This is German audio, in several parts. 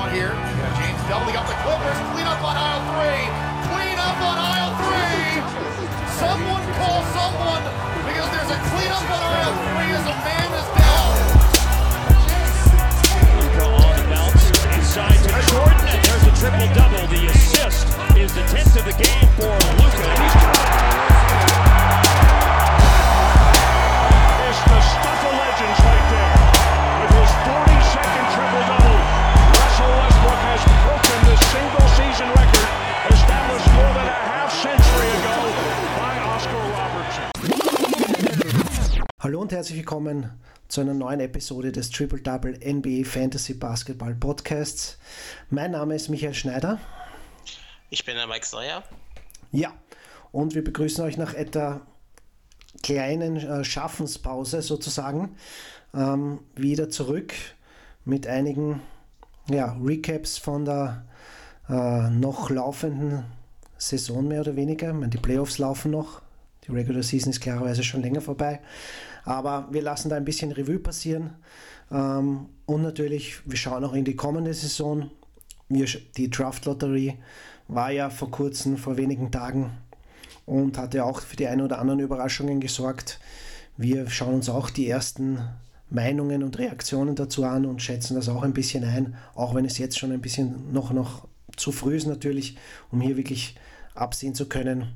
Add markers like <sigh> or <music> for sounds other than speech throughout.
want here. James doubling up the Clippers. Clean up on aisle three. Clean up on aisle three. Someone call someone because there's a clean up on aisle three as a man is down. Luka on the bounce inside to Jordan, and there's a triple double. The assist is the 10th of the game for Luka. He's und herzlich willkommen zu einer neuen Episode des Triple Double NBA Fantasy Basketball Podcasts. Mein Name ist Michael Schneider. Ich bin der Mike Sawyer. Ja, und wir begrüßen euch nach etwa kleinen äh, Schaffenspause sozusagen ähm, wieder zurück mit einigen ja, Recaps von der äh, noch laufenden Saison mehr oder weniger. Ich meine, die Playoffs laufen noch. Die Regular Season ist klarerweise schon länger vorbei. Aber wir lassen da ein bisschen Revue passieren. Ähm, und natürlich, wir schauen auch in die kommende Saison. Wir, die Draft-Lotterie war ja vor kurzem, vor wenigen Tagen und hat ja auch für die ein oder anderen Überraschungen gesorgt. Wir schauen uns auch die ersten Meinungen und Reaktionen dazu an und schätzen das auch ein bisschen ein, auch wenn es jetzt schon ein bisschen noch, noch zu früh ist natürlich, um hier wirklich absehen zu können,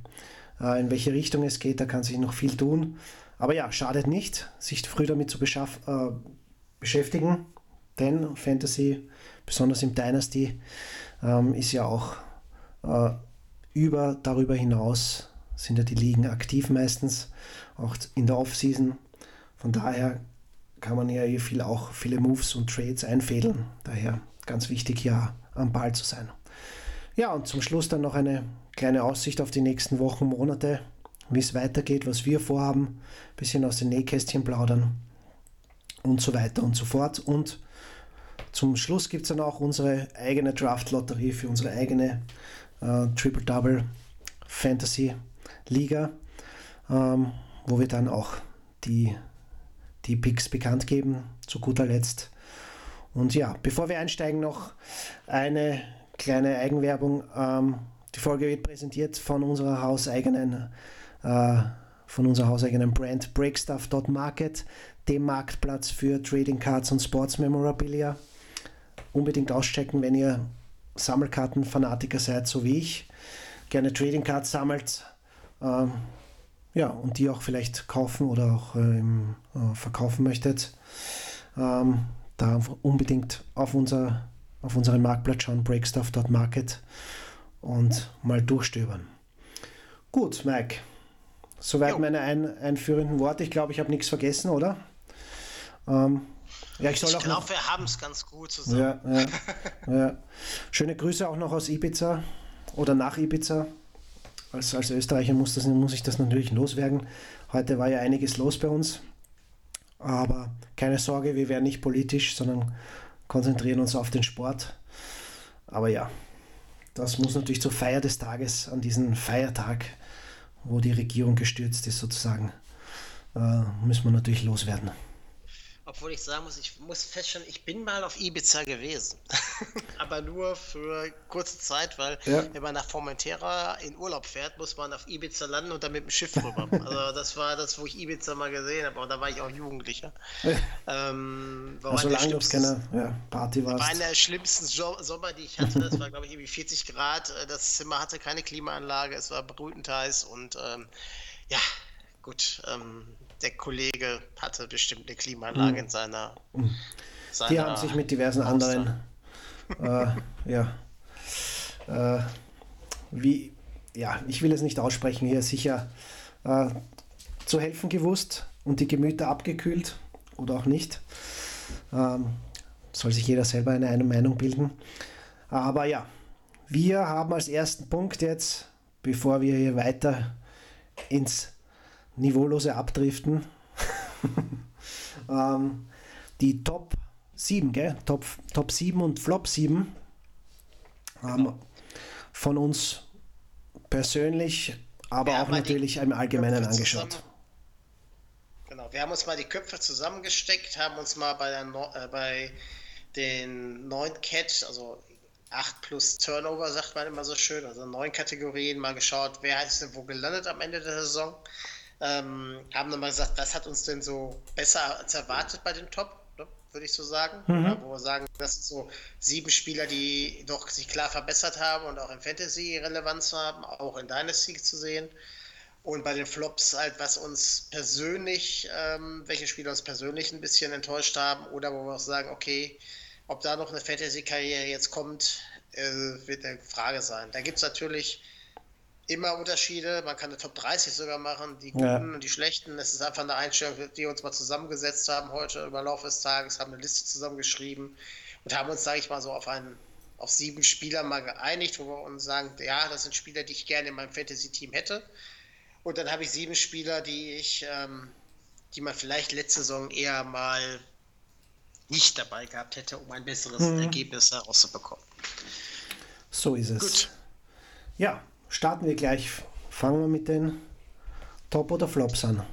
äh, in welche Richtung es geht. Da kann sich noch viel tun. Aber ja, schadet nicht, sich früh damit zu äh, beschäftigen, denn Fantasy, besonders im Dynasty, ähm, ist ja auch äh, über darüber hinaus sind ja die Ligen aktiv meistens, auch in der Offseason. Von daher kann man ja hier viel auch viele Moves und Trades einfädeln. Daher ganz wichtig, hier am Ball zu sein. Ja, und zum Schluss dann noch eine kleine Aussicht auf die nächsten Wochen, Monate, wie es weitergeht, was wir vorhaben, ein bisschen aus den Nähkästchen plaudern und so weiter und so fort. Und zum Schluss gibt es dann auch unsere eigene Draft-Lotterie für unsere eigene äh, Triple-Double Fantasy Liga, ähm, wo wir dann auch die, die Picks bekannt geben, zu guter Letzt. Und ja, bevor wir einsteigen, noch eine kleine Eigenwerbung. Ähm, die Folge wird präsentiert von unserer hauseigenen, äh, von unserer hauseigenen Brand Breakstuff.market, dem Marktplatz für Trading Cards und Sports Memorabilia. Unbedingt auschecken, wenn ihr Sammelkarten-Fanatiker seid, so wie ich. Gerne Trading Cards sammelt, ähm, ja, und die auch vielleicht kaufen oder auch äh, äh, verkaufen möchtet, ähm, da unbedingt auf, unser, auf unseren Marktplatz schauen, breakstuff.market und mal durchstöbern. Gut, Mike, soweit meine ein, einführenden Worte. Ich glaube, ich habe nichts vergessen, oder? Ähm, ja, ich Ich glaube, wir haben es ganz gut zusammen. Ja, ja, <laughs> ja. Schöne Grüße auch noch aus Ibiza oder nach Ibiza. Als, als Österreicher muss, das, muss ich das natürlich loswerden. Heute war ja einiges los bei uns. Aber keine Sorge, wir werden nicht politisch, sondern konzentrieren uns auf den Sport. Aber ja, das muss natürlich zur Feier des Tages, an diesem Feiertag, wo die Regierung gestürzt ist, sozusagen, äh, müssen wir natürlich loswerden. Obwohl ich sagen muss, ich muss feststellen, ich bin mal auf Ibiza gewesen. <laughs> Aber nur für kurze Zeit, weil Ja. wenn man nach Formentera in Urlaub fährt, muss man auf Ibiza landen und dann mit dem Schiff rüber. <laughs> also das war das, wo ich Ibiza mal gesehen habe. Und da war ich auch Jugendlicher. ähm, war Also lange schlimmsten- keine ja, Party war warst. einer der schlimmsten jo Sommer, die ich hatte. Das war, glaube ich, irgendwie 40 Grad. Äh, Das Zimmer hatte keine Klimaanlage. Es war brütend heiß. Und ähm, ja, gut. Ähm, der Kollege hatte bestimmt eine Klimaanlage in seiner. Die seiner haben sich mit diversen anderen, äh, ja, äh, wie, ja, ich will es nicht aussprechen, hier sicher äh, zu helfen gewusst und die Gemüter abgekühlt oder auch nicht. Ähm, soll sich jeder selber eine, eine Meinung bilden. Aber ja, wir haben als ersten Punkt jetzt, bevor wir hier weiter ins Niveaulose abdriften, <laughs> ähm, die Top 7, gell? Top, Top 7 und Flop 7 haben von uns persönlich, aber Wir auch natürlich im Allgemeinen Köpfe angeschaut. zusammen- Genau, wir haben uns mal die Köpfe zusammengesteckt, haben uns mal bei, der Nor äh, bei den neuen Catch, also 8 plus Turnover, sagt man immer so schön, also neun Kategorien, mal geschaut, wer ist denn wo gelandet am Ende der Saison. Ähm, haben dann mal gesagt, was hat uns denn so besser als erwartet bei den Top, ne, würde ich so sagen. Mhm. Oder wo wir sagen, das sind so sieben Spieler, die doch sich klar verbessert haben und auch in Fantasy Relevanz haben, auch in Dynasty zu sehen. Und bei den Flops halt, was uns persönlich, ähm, welche Spieler uns persönlich ein bisschen enttäuscht haben oder wo wir auch sagen, okay, ob da noch eine Fantasy-Karriere jetzt kommt, äh, wird eine Frage sein. Da gibt es natürlich immer Unterschiede. Man kann eine Top 30 sogar machen, die guten ja. und die schlechten. Es ist einfach eine Einstellung, die wir uns mal zusammengesetzt haben heute über Laufe des Tages, haben eine Liste zusammengeschrieben und haben uns, sage ich mal, so auf einen auf sieben Spieler mal geeinigt, wo wir uns sagen, ja, das sind Spieler, die ich gerne in meinem Fantasy-Team hätte. Und dann habe ich sieben Spieler, die ich, ähm, die man vielleicht letzte Saison eher mal nicht dabei gehabt hätte, um ein besseres hm. Ergebnis herauszubekommen. So ist es. Gut. Ja, starten wir gleich. Fangen wir mit den Top oder Flops an.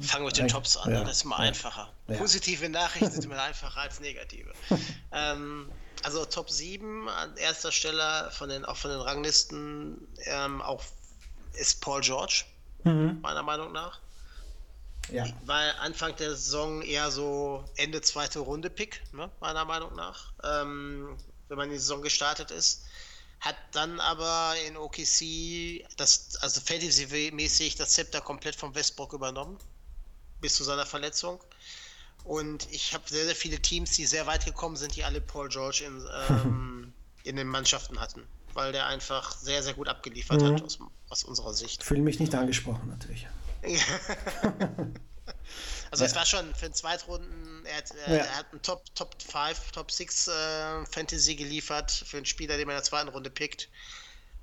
Fangen wir mit den Tops an, ja. das ist immer ja. einfacher. Ja. Positive Nachrichten sind <laughs> immer einfacher als negative. ähm, also Top 7 an erster Stelle von den, auch von den Ranglisten, ähm, auch ist Paul George, mhm. meiner Meinung nach. Ja. Weil Anfang der Saison eher so Ende zweite Runde Pick, ne, meiner Meinung nach, ähm, wenn man in die Saison gestartet ist. Hat dann aber in OKC das, also Fantasy-mäßig das Zepter komplett vom Westbrook übernommen, bis zu seiner Verletzung. Und ich habe sehr, sehr viele Teams, die sehr weit gekommen sind, die alle Paul George in, ähm, <laughs> in den Mannschaften hatten, weil der einfach sehr, sehr gut abgeliefert mhm. hat aus, aus unserer Sicht. Fühle mich nicht angesprochen, natürlich. <laughs> <laughs> also ja. es war schon für den Zweitrunden, er hat, äh, ja. er hat einen Top, Top 5, Top 6 äh, Fantasy geliefert für einen Spieler, den man in der zweiten Runde pickt.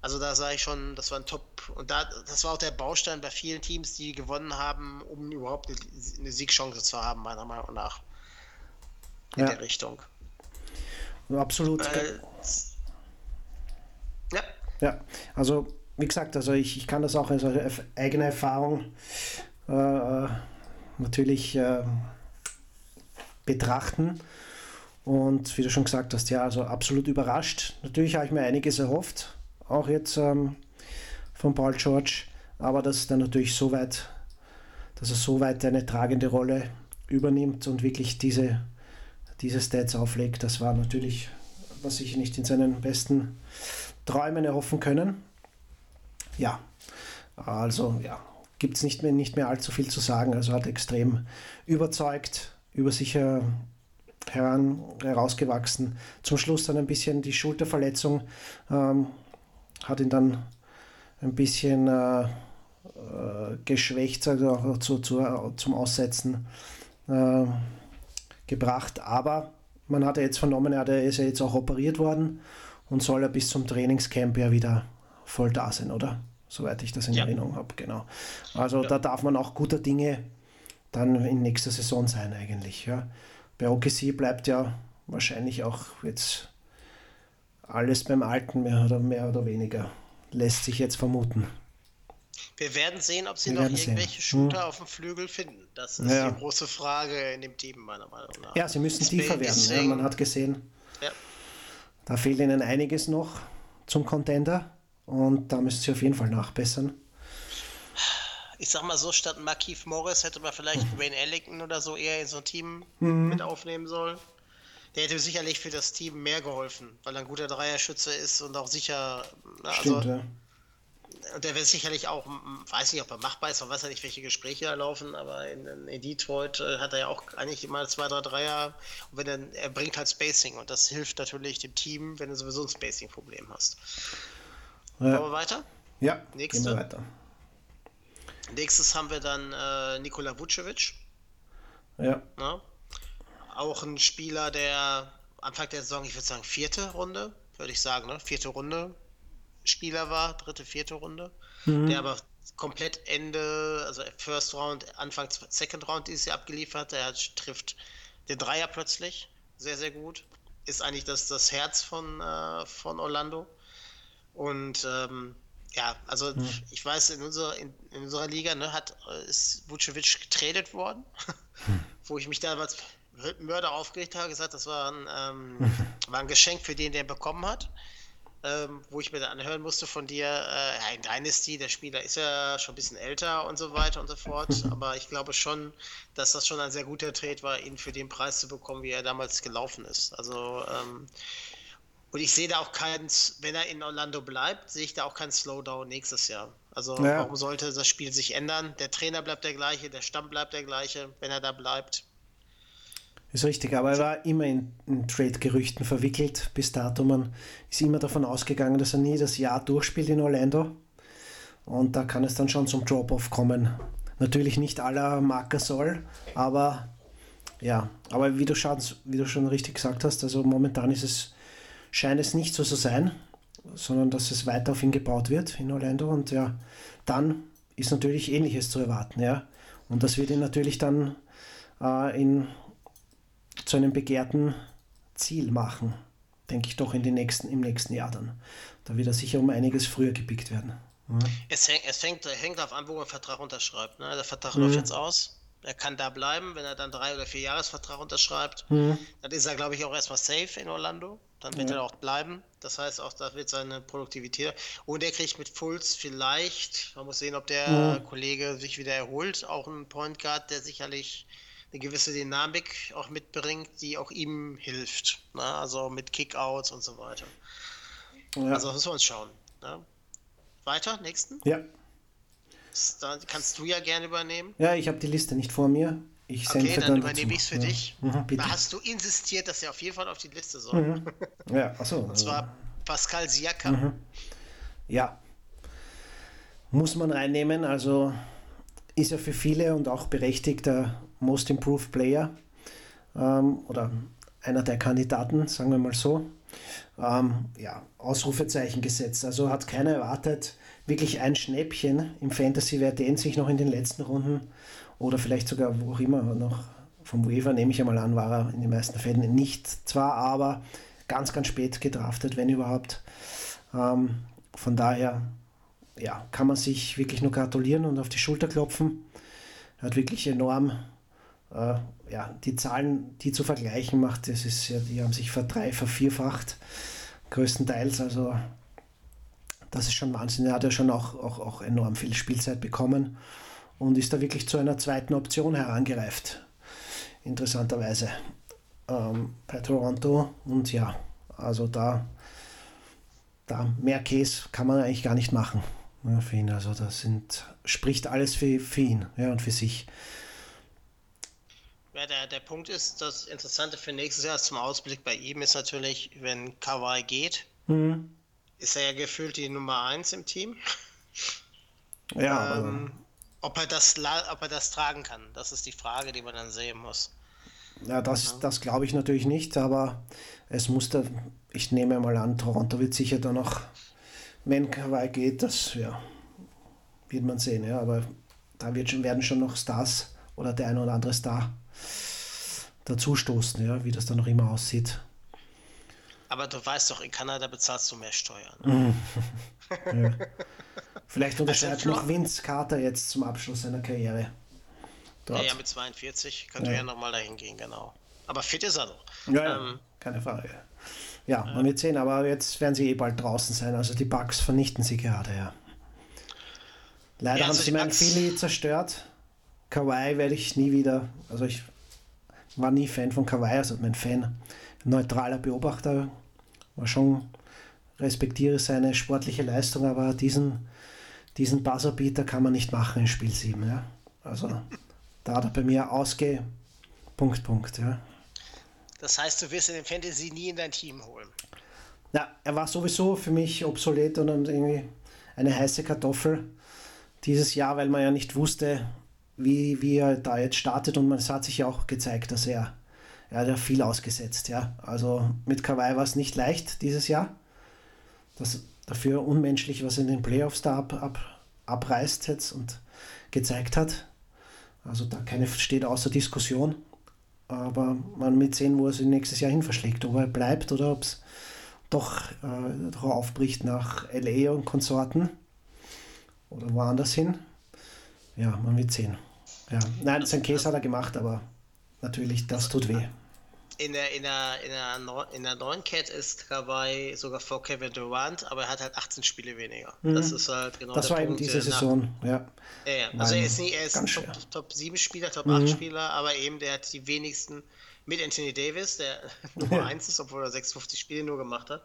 Also da sage ich schon, das war ein Top. Und da, das war auch der Baustein bei vielen Teams, die gewonnen haben, um überhaupt eine, eine Siegchance zu haben, meiner Meinung nach. In ja. der Richtung. Absolut. Äh, ja. Ja, also wie gesagt, also ich, ich kann das auch als eigene Erfahrung äh, äh, natürlich äh, betrachten. Und wie du schon gesagt hast, ja, also absolut überrascht. Natürlich habe ich mir einiges erhofft, auch jetzt ähm, von Paul George, aber dass es dann natürlich so weit, dass er so weit eine tragende Rolle übernimmt und wirklich diese, diese Stats auflegt, das war natürlich, was ich nicht in seinen besten Träumen erhoffen können ja, also ja, gibt es nicht mehr, nicht mehr allzu viel zu sagen. Also hat extrem überzeugt, über sich heran, herausgewachsen. Zum Schluss dann ein bisschen die Schulterverletzung ähm, hat ihn dann ein bisschen äh, äh, geschwächt, also auch zu, zu, zum Aussetzen äh, gebracht. Aber man hat ja jetzt vernommen, er ist ja jetzt auch operiert worden und soll ja bis zum Trainingscamp ja wieder voll da sein, oder? Soweit ich das in ja. Erinnerung habe, genau. Also ja. da darf man auch guter Dinge dann in nächster Saison sein eigentlich. Ja. Bei OKC bleibt ja wahrscheinlich auch jetzt alles beim Alten mehr oder, mehr oder weniger. Lässt sich jetzt vermuten. Wir werden sehen, ob sie Wir noch irgendwelche sehen. Shooter hm. auf dem Flügel finden. Das ist ja. die große Frage in dem Team, meiner Meinung nach. Ja, sie müssen das tiefer werden. Ja, man hat gesehen, da fehlt ihnen einiges noch zum Contender. Und da müssen sie auf jeden Fall nachbessern. Ich sag mal so, statt Markeith Morris hätte man vielleicht mhm. Wayne Ellington oder so eher in so ein Team mhm. mit aufnehmen sollen. Der hätte sicherlich für das Team mehr geholfen, weil er ein guter Dreierschütze ist und auch sicher. Na, ne, Stimmt, also, ja. Und der wird sicherlich auch, weiß nicht, ob er machbar ist, man weiß ja nicht, welche Gespräche da laufen, aber in, in Detroit äh, hat er ja auch eigentlich immer zwei, drei Dreier. Und wenn er, er bringt halt Spacing und das hilft natürlich dem Team, wenn du sowieso ein Spacing-Problem hast. Ja. Wollen wir weiter? Ja, Nächste. gehen wir weiter. Nächstes haben wir dann äh, Nikola Vucevic. Ja. Na? Auch ein Spieler, der Anfang der Saison, ich würde sagen, vierte Runde, würde ich sagen, ne? Vierte Runde Spieler war, dritte, vierte Runde. Mhm. Der aber komplett Ende, also First Round, Anfang Second Round dieses Jahr abgeliefert. Der trifft den Dreier plötzlich sehr, sehr gut. Ist eigentlich das, das Herz von, äh, von Orlando. Und ähm, ja, also hm. ich weiß, in unserer, in, in, unserer Liga ne, hat, ist Vucevic getradet worden, hm. <laughs> wo ich mich damals Mörder aufgeregt habe, gesagt, das war ein, ähm, <laughs> war ein Geschenk für den, der bekommen hat. Ähm, wo ich mir dann anhören musste von dir, äh, in Dynasty, der Spieler ist ja schon ein bisschen älter und so weiter und so fort, <laughs> aber ich glaube schon, dass das schon ein sehr guter Trade war, ihn für den Preis zu bekommen, wie er damals gelaufen ist. Also, ähm, und ich sehe da auch keinen, wenn er in Orlando bleibt, sehe ich da auch keinen Slowdown nächstes Jahr. Also, ja. warum sollte das Spiel sich ändern? Der Trainer bleibt der gleiche, der Stamm bleibt der gleiche, wenn er da bleibt. Ist richtig, aber er war immer in, in Trade-Gerüchten verwickelt bis dato. Man ist immer davon ausgegangen, dass er nie das Jahr durchspielt in Orlando. Und da kann es dann schon zum Drop-Off kommen. Natürlich nicht aller Marker soll, aber ja, aber wie du, schon, wie du schon richtig gesagt hast, also momentan ist es, scheint es nicht so zu sein, sondern dass es weiter auf ihn gebaut wird in Orlando und ja, dann ist natürlich Ähnliches zu erwarten, ja. Und das wird ihn natürlich dann äh, in zu einem begehrten Ziel machen, denke ich doch in den nächsten, im nächsten Jahr dann. Da wird er sicher um einiges früher gepickt werden. Ja. Es, häng, es hängt, hängt auf an, wo er Vertrag unterschreibt. Ne? Der Vertrag mhm. läuft jetzt aus. Er kann da bleiben, wenn er dann drei oder vier Jahresvertrag unterschreibt. Mhm. Dann ist er, glaube ich, auch erstmal safe in Orlando. Dann wird ja. er auch bleiben. Das heißt, auch da wird seine Produktivität. Und er kriegt mit Fulz vielleicht, man muss sehen, ob der mhm. Kollege sich wieder erholt, auch einen Point Guard, der sicherlich eine gewisse Dynamik auch mitbringt, die auch ihm hilft. Ne? Also mit Kickouts und so weiter. Ja. Also müssen wir uns schauen. Ne? Weiter, nächsten? Ja. Da kannst du ja gerne übernehmen. Ja, ich habe die Liste nicht vor mir. Ich okay, dann, dann übernehme ich es für ja. dich. Mhm, da hast du insistiert, dass er auf jeden Fall auf die Liste soll. Mhm. Ja, achso. <laughs> Und zwar Pascal Siakam. Mhm. Ja. Muss man reinnehmen, also ist er für viele und auch berechtigter Most Improved Player ähm, oder einer der Kandidaten, sagen wir mal so. Ähm, ja, Ausrufezeichen gesetzt. Also hat keiner erwartet, wirklich ein Schnäppchen im Fantasy, wer den sich noch in den letzten Runden oder vielleicht sogar wo auch immer noch vom Waiver, nehme ich einmal an, war er in den meisten Fällen nicht zwar, aber ganz, ganz spät gedraftet, wenn überhaupt. Ähm, von daher ja, kann man sich wirklich nur gratulieren und auf die Schulter klopfen. Er hat wirklich enorm äh, ja, die Zahlen, die zu vergleichen macht, das ist ja, die haben sich verdrei, vervierfacht, größtenteils. Also das ist schon Wahnsinn. Er hat ja schon auch, auch, auch enorm viel Spielzeit bekommen und ist da wirklich zu einer zweiten Option herangereift. Interessanterweise ähm, bei Toronto. Und ja, also da, da mehr Case kann man eigentlich gar nicht machen ja, für ihn. Also das sind, spricht alles für, für ihn ja, und für sich. Ja, der, der Punkt ist, das Interessante für nächstes Jahr zum Ausblick bei ihm ist natürlich, wenn Kawhi geht, mhm. ist er ja gefühlt die Nummer 1 im Team. Ja. Ähm, ob, er das, ob er das tragen kann, das ist die Frage, die man dann sehen muss. Ja, das, ja. das glaube ich natürlich nicht, aber es muss da, ich nehme mal an, Toronto wird sicher da noch, wenn Kawhi geht, das ja, wird man sehen, ja, aber da wird schon, werden schon noch Stars oder der ein oder andere Star dazustoßen, ja, wie das dann noch immer aussieht. Aber du weißt doch, in Kanada bezahlst du mehr Steuern. <laughs> ja. Vielleicht unterscheidet noch Vince Carter jetzt zum Abschluss seiner Karriere. Dort. Ja, ja, mit 42 könnte ja. ja nochmal dahin gehen, genau. Aber fit ist er doch. Ja, ähm, keine Frage. Ja, man wird sehen, aber jetzt werden sie eh bald draußen sein. Also die Bugs vernichten sie gerade, ja. Leider ja, also haben sie meinen Philly zerstört. Kawaii werde ich nie wieder, also ich war nie Fan von Kawaii, also mein Fan, neutraler Beobachter, war schon, respektiere seine sportliche Leistung, aber diesen, diesen Buzzerbeater kann man nicht machen in Spiel 7. Ja? Also da hat er bei mir ausge... Punkt, Punkt, ja. Das heißt, du wirst in den Fantasy nie in dein Team holen. Ja, er war sowieso für mich obsolet und irgendwie eine heiße Kartoffel dieses Jahr, weil man ja nicht wusste, wie, wie er da jetzt startet und es hat sich ja auch gezeigt, dass er, er hat ja viel ausgesetzt, ja. Also mit Kawhi war es nicht leicht dieses Jahr. Das dafür unmenschlich, was er in den Playoffs da ab, ab, abreißt jetzt und gezeigt hat. Also da keine steht außer Diskussion. Aber man mit sehen, wo er sich nächstes Jahr hin verschlägt, ob er bleibt oder ob es doch, äh, doch aufbricht nach LA und Konsorten oder woanders hin. Ja, man wird sehen. Ja. Nein, sein Case hat er gemacht, aber natürlich, das tut weh. In der, in der, in der, Neu- in der neuen Cat ist Kawhi sogar vor Kevin Durant, aber er hat halt 18 Spiele weniger. Das ist halt genau Mhm. Das der war eben Punkt, diese der nach- Saison, ja. Ja, ja. Also er ist, nie, er ist ein Top. Mhm. Top 7 Spieler, Top 8 Spieler, aber eben der hat die wenigsten mit Anthony Davis, der <laughs> Nummer 1 ist, obwohl er 56 Spiele nur gemacht hat.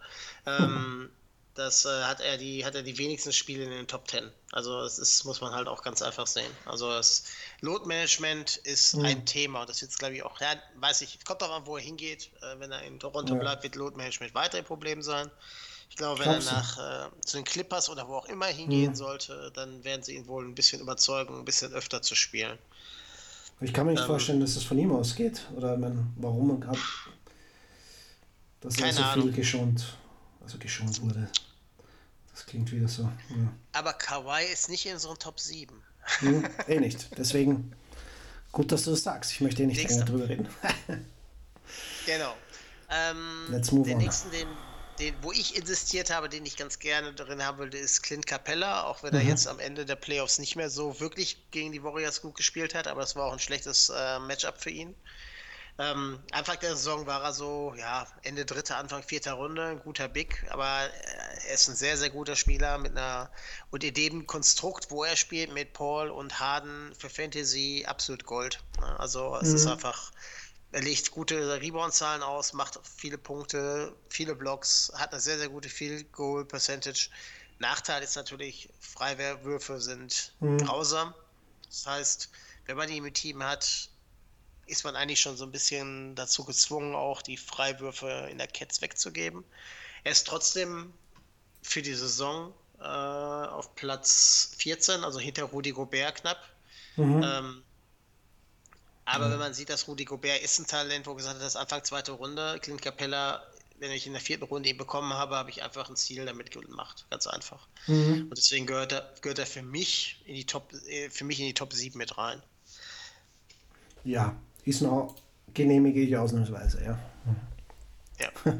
Ähm, das äh, hat er die hat er die wenigsten Spiele in den Top 10. Also das ist, muss man halt auch ganz einfach sehen. Also das Load Management ist Mhm. ein Thema und das wird glaube ich auch, ja, weiß ich, kommt doch an, wo er hingeht. Äh, wenn er in Toronto Ja. bleibt, wird Load Management weiter ein Problem sein. Ich glaube, wenn er Glaubst du? nach äh, zu den Clippers oder wo auch immer Mhm. hingehen sollte, dann werden sie ihn wohl ein bisschen überzeugen, ein bisschen öfter zu spielen. Ich kann mir nicht Ähm, vorstellen, dass es von ihm ausgeht. Oder ich meine, warum man gerade er Keine so Ahnung. viel geschont, also geschont wurde. Das klingt wieder so. Ja. Aber Kawhi ist nicht in unseren Top 7. Hm, <laughs> eh nicht. Deswegen gut, dass du das sagst. Ich möchte eh nicht länger drüber reden. <laughs> Genau. Ähm, Let's move den on. nächsten, den, den, wo ich insistiert habe, den ich ganz gerne drin haben würde, ist Clint Capella, auch Mhm. wenn er jetzt am Ende der Playoffs nicht mehr so wirklich gegen die Warriors gut gespielt hat, aber es war auch ein schlechtes äh, Matchup für ihn. Ähm, Anfang der Saison war er so, ja, Ende dritter, Anfang vierter Runde, ein guter Big, aber äh, er ist ein sehr, sehr guter Spieler mit einer und in dem Konstrukt, wo er spielt mit Paul und Harden für Fantasy absolut Gold. ne? Also es ist einfach, er legt gute Rebound-Zahlen aus, macht viele Punkte, viele Blocks, hat eine sehr, sehr gute Field Goal Percentage. Nachteil ist natürlich, Freiwürfe sind grausam. Das heißt, wenn man die im Team hat, ist man eigentlich schon so ein bisschen dazu gezwungen, auch die Freiwürfe in der Cats wegzugeben. Er ist trotzdem für die Saison äh, auf Platz 14, also hinter Rudi Gobert knapp. Ähm, aber wenn man sieht, dass Rudi Gobert ist ein Talent, wo gesagt hat, das Anfang zweite Runde, Clint Capella, wenn ich in der vierten Runde ihn bekommen habe, habe ich einfach ein Ziel damit gemacht. Ganz einfach. Und deswegen gehört er, gehört er für mich in die Top, äh, für mich in die Top 7 mit rein. Ja, ist noch genehmige ich ausnahmsweise, ja. Ja. <laughs>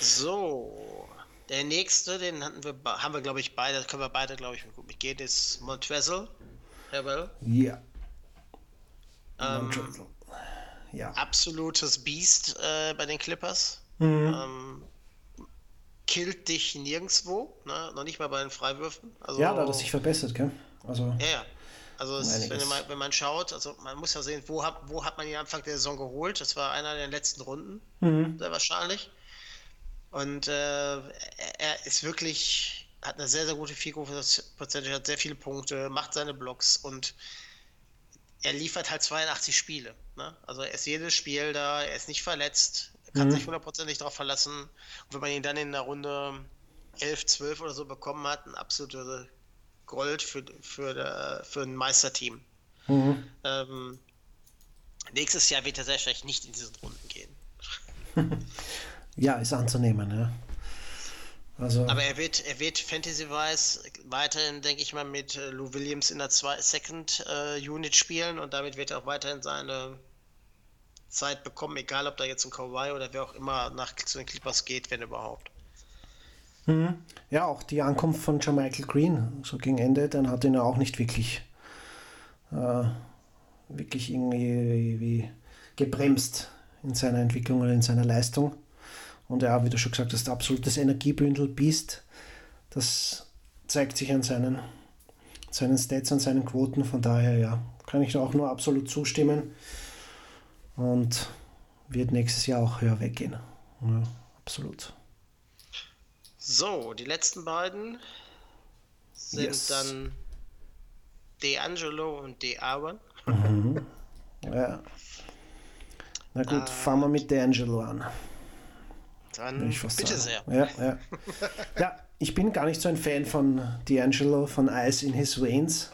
so, der nächste, den hatten wir, be- haben wir, glaube ich, beide, können wir beide, glaube ich, gut mitgehen, ist Montrezel. Jawohl. Ja. Ähm, ja. absolutes Biest äh, bei den Clippers. Mhm. Ähm, killt dich nirgendwo, ne? noch nicht mal bei den Freiwürfen. Also, ja, da hat er sich verbessert, gell? Also, Ja, ja. Also es, wenn, man, wenn man schaut, also man muss ja sehen, wo hat, wo hat man ihn Anfang der Saison geholt? Das war einer der letzten Runden, Mhm. sehr wahrscheinlich. Und äh, er, ist wirklich, hat eine sehr, sehr gute Figur hat sehr viele Punkte, macht seine Blocks und er liefert halt 82 Spiele. Ne? Also er ist jedes Spiel da, er ist nicht verletzt, er kann sich hundertprozentig darauf verlassen. Und wenn man ihn dann in der Runde 11, 12 oder so bekommen hat, ein absoluter Gold für, für, der, für ein Meisterteam. Mhm. Ähm, nächstes Jahr wird er sehr wahrscheinlich nicht in diesen Runden gehen. <laughs> ja, ist anzunehmen, ja. Also, Aber er wird, er wird Fantasy-wise weiterhin, denke ich mal, mit äh, Lou Williams in der zwei, Second äh, Unit spielen und damit wird er auch weiterhin seine Zeit bekommen, egal ob da jetzt ein Kawhi oder wer auch immer nach zu den Clippers geht, wenn überhaupt. Ja, auch die Ankunft von Jermichael Green, so gegen Ende, dann hat ihn ja auch nicht wirklich, äh, wirklich irgendwie wie gebremst in seiner Entwicklung oder in seiner Leistung. Und ja, wie du schon gesagt hast, absolutes Energiebündel Beast. Das zeigt sich an seinen, seinen Stats, an seinen Quoten. Von daher, ja, kann ich auch nur absolut zustimmen. Und wird nächstes Jahr auch höher weggehen. Ja, absolut. So, die letzten beiden sind Yes. dann D'Angelo und D'Aaron. Ja. Na gut, fangen wir mit D'Angelo an. Dann bitte sagen. sehr. Ja, ja. ja, ich bin gar nicht so ein Fan von D'Angelo, von Ice in His Veins,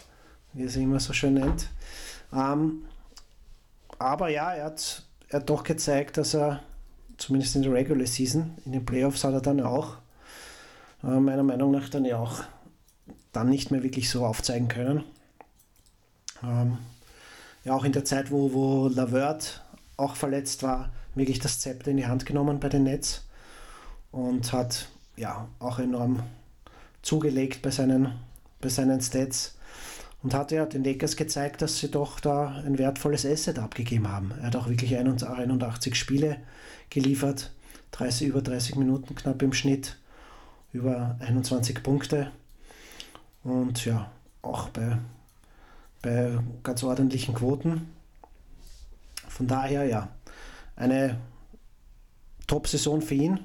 wie er sie immer so schön nennt. Ähm, aber ja, er hat, er hat doch gezeigt, dass er, zumindest in der Regular Season, in den Playoffs hat er dann auch, äh, meiner Meinung nach, dann ja auch dann nicht mehr wirklich so aufzeigen können. Ähm, ja, auch in der Zeit, wo, wo Lavert auch verletzt war, wirklich das Zepter in die Hand genommen bei den Nets und hat ja auch enorm zugelegt bei seinen, bei seinen Stats. und hat ja den Lakers gezeigt, dass sie doch da ein wertvolles Asset abgegeben haben. Er hat auch wirklich 81 Spiele geliefert, 30, über 30 Minuten knapp im Schnitt, über 21 Punkte und ja, auch bei, bei ganz ordentlichen Quoten. Von daher ja, eine Top-Saison für ihn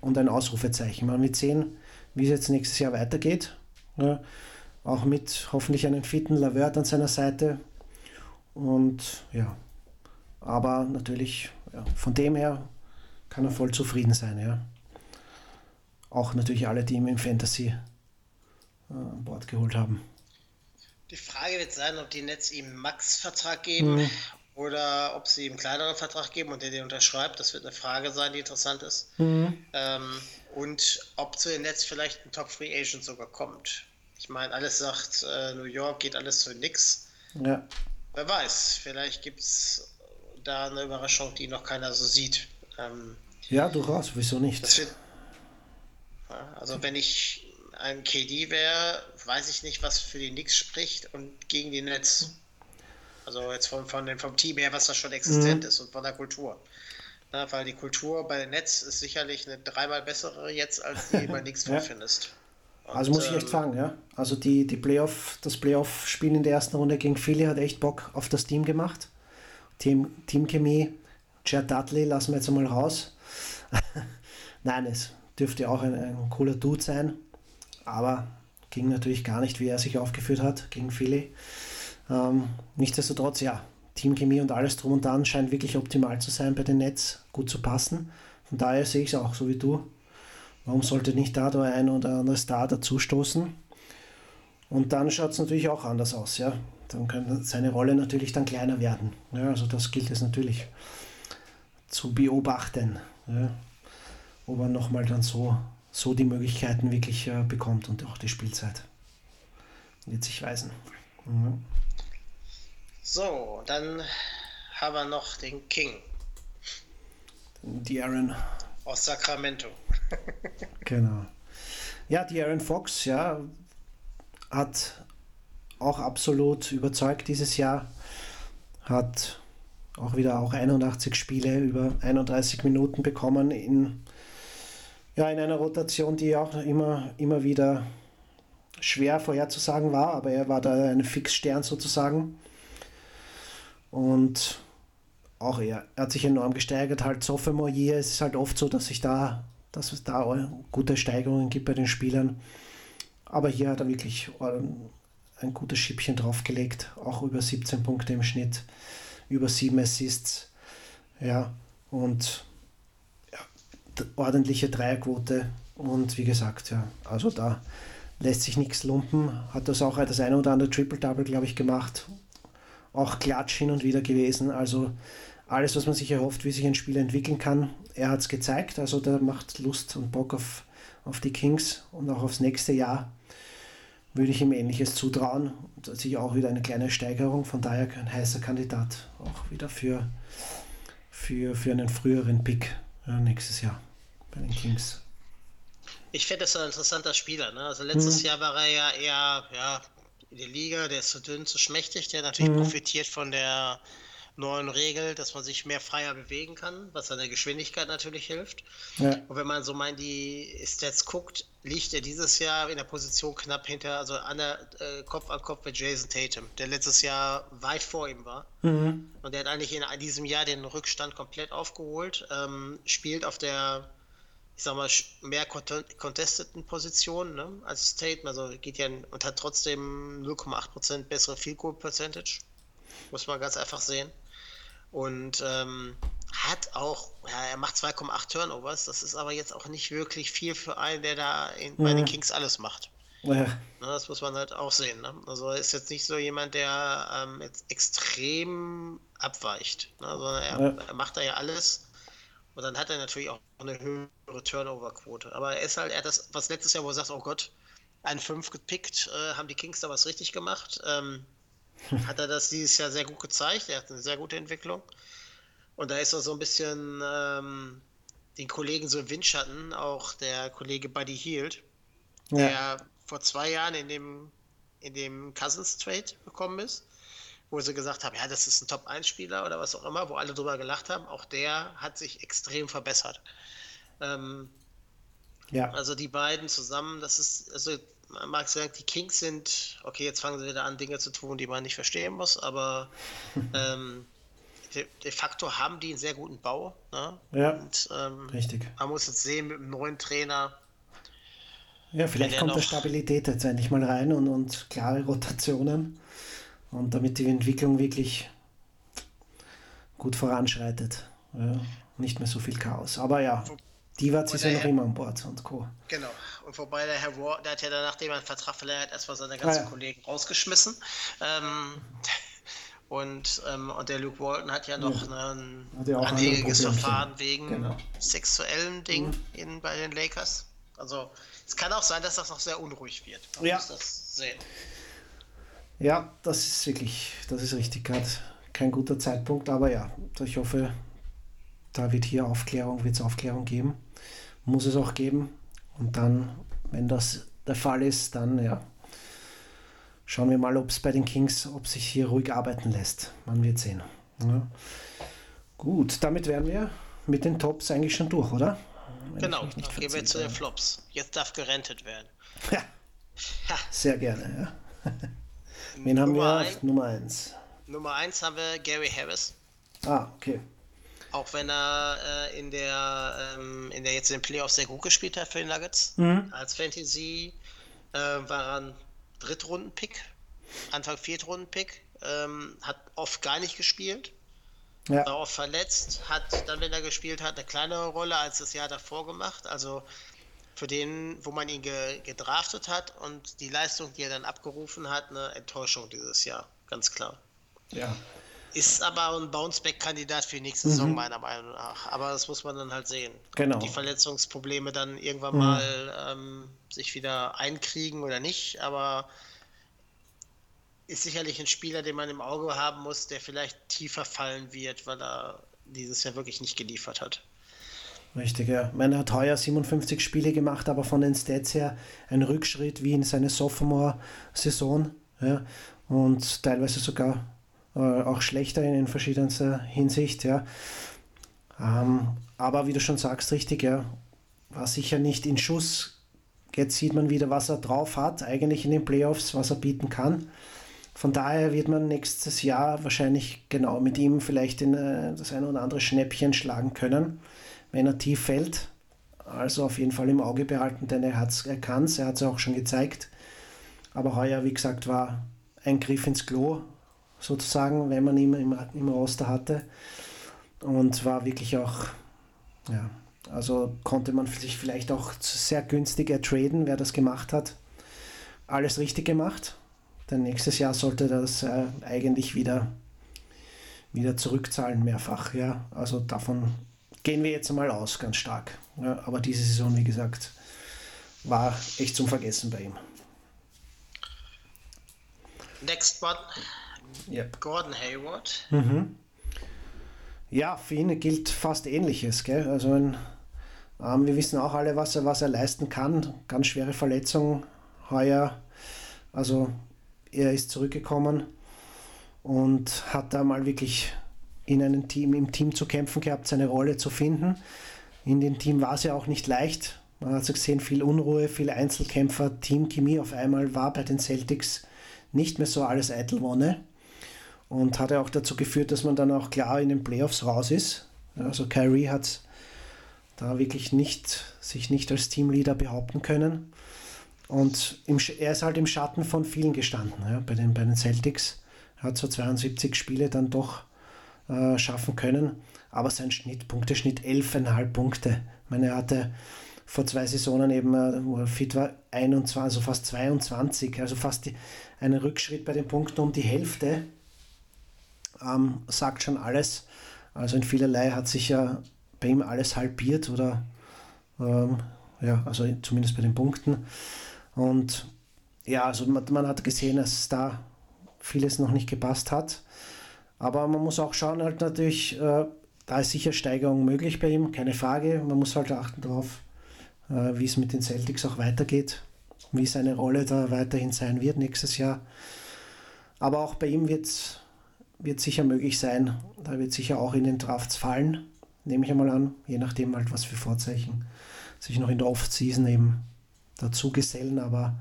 und ein Ausrufezeichen. Man wird sehen, wie es jetzt nächstes Jahr weitergeht. Ja, auch mit hoffentlich einem fitten Lavert an seiner Seite. Und ja, aber natürlich, ja, von dem her kann er voll zufrieden sein. Ja. Auch natürlich alle, die ihm im Fantasy äh, an Bord geholt haben. Die Frage wird sein, ob die Nets ihm einen Max-Vertrag geben mhm. oder ob sie ihm einen kleineren Vertrag geben und der den unterschreibt. Das wird eine Frage sein, die interessant ist. Mhm. Ähm, und ob zu den Nets vielleicht ein Top-Free Agent sogar kommt. Ich meine, alles sagt, äh, New York geht alles zu nix. Ja. Wer weiß, vielleicht gibt es da eine Überraschung, die noch keiner so sieht. Ähm, ja, durchaus, wieso nicht? Wird, also wenn ich ein KD wäre, weiß ich nicht, was für die Knicks spricht und gegen die Nets. Also jetzt von, von dem, vom Team her, was da schon existent mhm. ist und von der Kultur. Na, weil die Kultur bei den Nets ist sicherlich eine dreimal bessere jetzt, als die bei Knicks <laughs> ja. findest. Und, also muss ich echt ähm, sagen, ja. Also die, die Playoff, das Playoff-Spiel in der ersten Runde gegen Philly hat echt Bock auf das Team gemacht. Team, Teamchemie, Chad Dudley lassen wir jetzt einmal raus. <laughs> Nein, es dürfte auch ein, ein cooler Dude sein. Aber ging natürlich gar nicht, wie er sich aufgeführt hat gegen Philly. Ähm, nichtsdestotrotz, ja, Teamchemie und alles drum und dran scheint wirklich optimal zu sein bei den Nets, gut zu passen. Von daher sehe ich es auch so wie du. Warum sollte nicht da der ein oder andere Star dazustoßen? Und dann schaut es natürlich auch anders aus, ja. Dann kann seine Rolle natürlich dann kleiner werden. Ja, also das gilt es natürlich zu beobachten. Ja. Ob er nochmal dann so so die Möglichkeiten wirklich äh, bekommt und auch die Spielzeit. Wird sich weisen. Mhm. So, dann haben wir noch den King. Die Aaron. Aus Sacramento. <laughs> genau. Ja, die Aaron Fox, ja, hat auch absolut überzeugt dieses Jahr. Hat auch wieder auch 81 Spiele über 31 Minuten bekommen in ja, in einer Rotation, die auch immer, immer wieder schwer vorherzusagen war, aber er war da ein Fixstern sozusagen. Und auch er, er hat sich enorm gesteigert, halt Sophomore Year. Es ist halt oft so, dass sich da, dass es da gute Steigerungen gibt bei den Spielern. Aber hier hat er wirklich ein gutes Schippchen draufgelegt, auch über 17 Punkte im Schnitt, über 7 Assists. Ja, und ordentliche Dreierquote und wie gesagt, ja, also da lässt sich nichts lumpen. Hat das auch das eine oder andere Triple-Double, glaube ich, gemacht. Auch Klatsch hin und wieder gewesen. Also alles, was man sich erhofft, wie sich ein Spiel entwickeln kann. Er hat es gezeigt, also der macht Lust und Bock auf, auf die Kings und auch aufs nächste Jahr. Würde ich ihm ähnliches zutrauen. Und sicher auch wieder eine kleine Steigerung, von daher ein heißer Kandidat auch wieder für, für, für einen früheren Pick ja, nächstes Jahr bei den Kings. Ich finde das ein interessanter Spieler. Ne? Also letztes mhm. Jahr war er ja eher ja, in der Liga, der ist zu dünn, zu schmächtig, der natürlich mhm. profitiert von der neuen Regel, dass man sich mehr freier bewegen kann, was an der Geschwindigkeit natürlich hilft. Ja. Und wenn man so mal in die Stats guckt, liegt er dieses Jahr in der Position knapp hinter, also an der äh, Kopf an Kopf mit Jason Tatum, der letztes Jahr weit vor ihm war. Mhm. Und der hat eigentlich in diesem Jahr den Rückstand komplett aufgeholt, ähm, spielt auf der ich sag mal, mehr contesteten Positionen ne, als Tatum, also geht ja und hat trotzdem 0,8% bessere Field Goal Percentage. Muss man ganz einfach sehen und ähm, hat auch, ja, er macht 2,8 Turnovers, das ist aber jetzt auch nicht wirklich viel für einen, der da in, bei den Kings alles macht. Ja. Na, das muss man halt auch sehen. Ne? Also er ist jetzt nicht so jemand, der ähm, jetzt extrem abweicht, ne? sondern er, ja. er, macht da ja alles. Und dann hat er natürlich auch eine höhere Turnover-Quote. Aber er ist halt, er hat das, was letztes Jahr, wo er sagt, oh Gott, ein 5 gepickt, äh, haben die Kings da was richtig gemacht. Ähm, <laughs> hat er das dieses Jahr sehr gut gezeigt. Er hat eine sehr gute Entwicklung. Und da ist er so ein bisschen ähm, den Kollegen so im Windschatten, auch der Kollege Buddy Hield, ja. der vor zwei Jahren in dem in dem Cousins Trade gekommen ist, wo sie gesagt haben, ja, das ist ein Top-1-Spieler oder was auch immer, wo alle drüber gelacht haben. Auch der hat sich extrem verbessert. Ähm, Ja, also die beiden zusammen, das ist, also man mag sagen, die Kings sind, okay, jetzt fangen sie wieder an, Dinge zu tun, die man nicht verstehen muss, aber <laughs> ähm, de, de facto haben die einen sehr guten Bau. Ne? Ja. Und ähm, richtig. man muss jetzt sehen mit dem neuen Trainer, Ja, vielleicht kommt da Stabilität jetzt endlich mal rein und, und klare Rotationen und damit die Entwicklung wirklich gut voranschreitet. Ja, nicht mehr so viel Chaos. Aber ja, Divac ist ja noch immer an Bord und Co. Genau. Und wobei der Herr Ward, der hat ja dann, nachdem er einen Vertrag verlängert, erstmal seine ganzen Ah, ja. Kollegen rausgeschmissen. Ähm, und, ähm, und der Luke Walton hat ja noch ein ja auch anhängiges. Verfahren wegen Genau. Mhm. sexuellen Dingen in, bei den Lakers. Also es kann auch sein, dass das noch sehr unruhig wird. Man Ja. muss das sehen. Ja, das ist wirklich, das ist richtig gerade kein guter Zeitpunkt, aber ja, ich hoffe, da wird hier Aufklärung, wird es Aufklärung geben. Muss es auch geben. Und dann, wenn das der Fall ist, dann ja, schauen wir mal, ob es bei den Kings, ob sich hier ruhig arbeiten lässt. Man wird sehen. Ja. Gut, damit wären wir mit den Tops eigentlich schon durch, oder? Wenn ich Genau, dann gehen wir zu den. Flops. Jetzt darf gerentet werden. Ja, Ha, sehr gerne, ja. Wen haben Nummer wir ein- Nummer 1? Nummer 1 haben wir Gary Harris. Ah, okay. Auch wenn er äh, in der ähm, in der jetzt in den Playoffs sehr gut gespielt hat für die Nuggets. Mhm. Als Fantasy äh, war er ein Drittrunden-Pick, Anfang Viertrunden-Pick. Ähm, hat oft gar nicht gespielt, Ja. war oft verletzt, hat dann, wenn er gespielt hat, eine kleinere Rolle als das Jahr davor gemacht. Also für den, wo man ihn ge gedraftet hat und die Leistung, die er dann abgerufen hat, eine Enttäuschung dieses Jahr, ganz klar. Ja. Ist aber ein Bounceback-Kandidat für die nächste Saison, meiner Meinung nach. Aber das muss man dann halt sehen. Genau. Die Verletzungsprobleme dann irgendwann mal ähm, sich wieder einkriegen oder nicht. Aber ist sicherlich ein Spieler, den man im Auge haben muss, der vielleicht tiefer fallen wird, weil er dieses Jahr wirklich nicht geliefert hat. Richtig, ja. Ich er hat heuer 57 Spiele gemacht, aber von den Stats her ein Rückschritt wie in seine Sophomore-Saison. Ja. Und teilweise sogar äh, auch schlechter in, in verschiedenster Hinsicht, ja. Ähm, aber wie du schon sagst, richtig, ja, war sicher nicht in Schuss. Jetzt sieht man wieder, was er drauf hat, eigentlich in den Playoffs, was er bieten kann. Von daher wird man nächstes Jahr wahrscheinlich genau mit ihm vielleicht in äh, das eine oder andere Schnäppchen schlagen können, wenn er tief fällt. Also auf jeden Fall im Auge behalten, denn er, kann es, er hat es auch schon gezeigt. Aber heuer, wie gesagt, war ein Griff ins Klo, sozusagen, wenn man ihn im, im Roster hatte. Und war wirklich auch, ja, also konnte man sich vielleicht auch sehr günstig ertraden, wer das gemacht hat. Alles richtig gemacht. Denn nächstes Jahr sollte das äh, eigentlich wieder, wieder zurückzahlen, mehrfach. Ja? Also davon gehen wir jetzt mal aus, ganz stark. Ja? Aber diese Saison, wie gesagt, war echt zum Vergessen bei ihm. Next one, Yep. Gordon Hayward. Ja, für ihn gilt fast Ähnliches. Gell? Also ein, ähm, wir wissen auch alle, was er, was er leisten kann. Ganz schwere Verletzung heuer. Also er ist zurückgekommen und hat da mal wirklich in einem Team, im Team zu kämpfen gehabt, seine Rolle zu finden. In dem Team war es ja auch nicht leicht. Man hat gesehen, viel Unruhe, viele Einzelkämpfer, Teamchemie auf einmal war bei den Celtics nicht mehr so alles Eitelwonne und hat ja auch dazu geführt, dass man dann auch klar in den Playoffs raus ist. Also Kyrie hat da wirklich nicht, sich nicht als Teamleader behaupten können. Und im, er ist halt im Schatten von vielen gestanden ja, bei, den, bei den Celtics. Er hat so 72 Spiele dann doch äh, schaffen können, aber sein Schnitt, Punkteschnitt 11,5 Punkte. Ich meine, er hatte vor zwei Saisonen eben, äh, wo er fit war, 21, also fast 22, also fast die, einen Rückschritt bei den Punkten um die Hälfte ähm, sagt schon alles. Also in vielerlei hat sich ja bei ihm alles halbiert oder ähm, ja, also zumindest bei den Punkten. Und ja, also man, man hat gesehen, dass da vieles noch nicht gepasst hat. Aber man muss auch schauen, halt natürlich, äh, da ist sicher Steigerung möglich bei ihm, keine Frage. Man muss halt achten darauf, äh, wie es mit den Celtics auch weitergeht. wie seine Rolle da weiterhin sein wird nächstes Jahr. Aber auch bei ihm wird wird sicher möglich sein. Da wird sicher auch in den Drafts fallen, nehme ich einmal an, je nachdem halt, was für Vorzeichen sich noch in der Off-Season eben dazu gesellen. Aber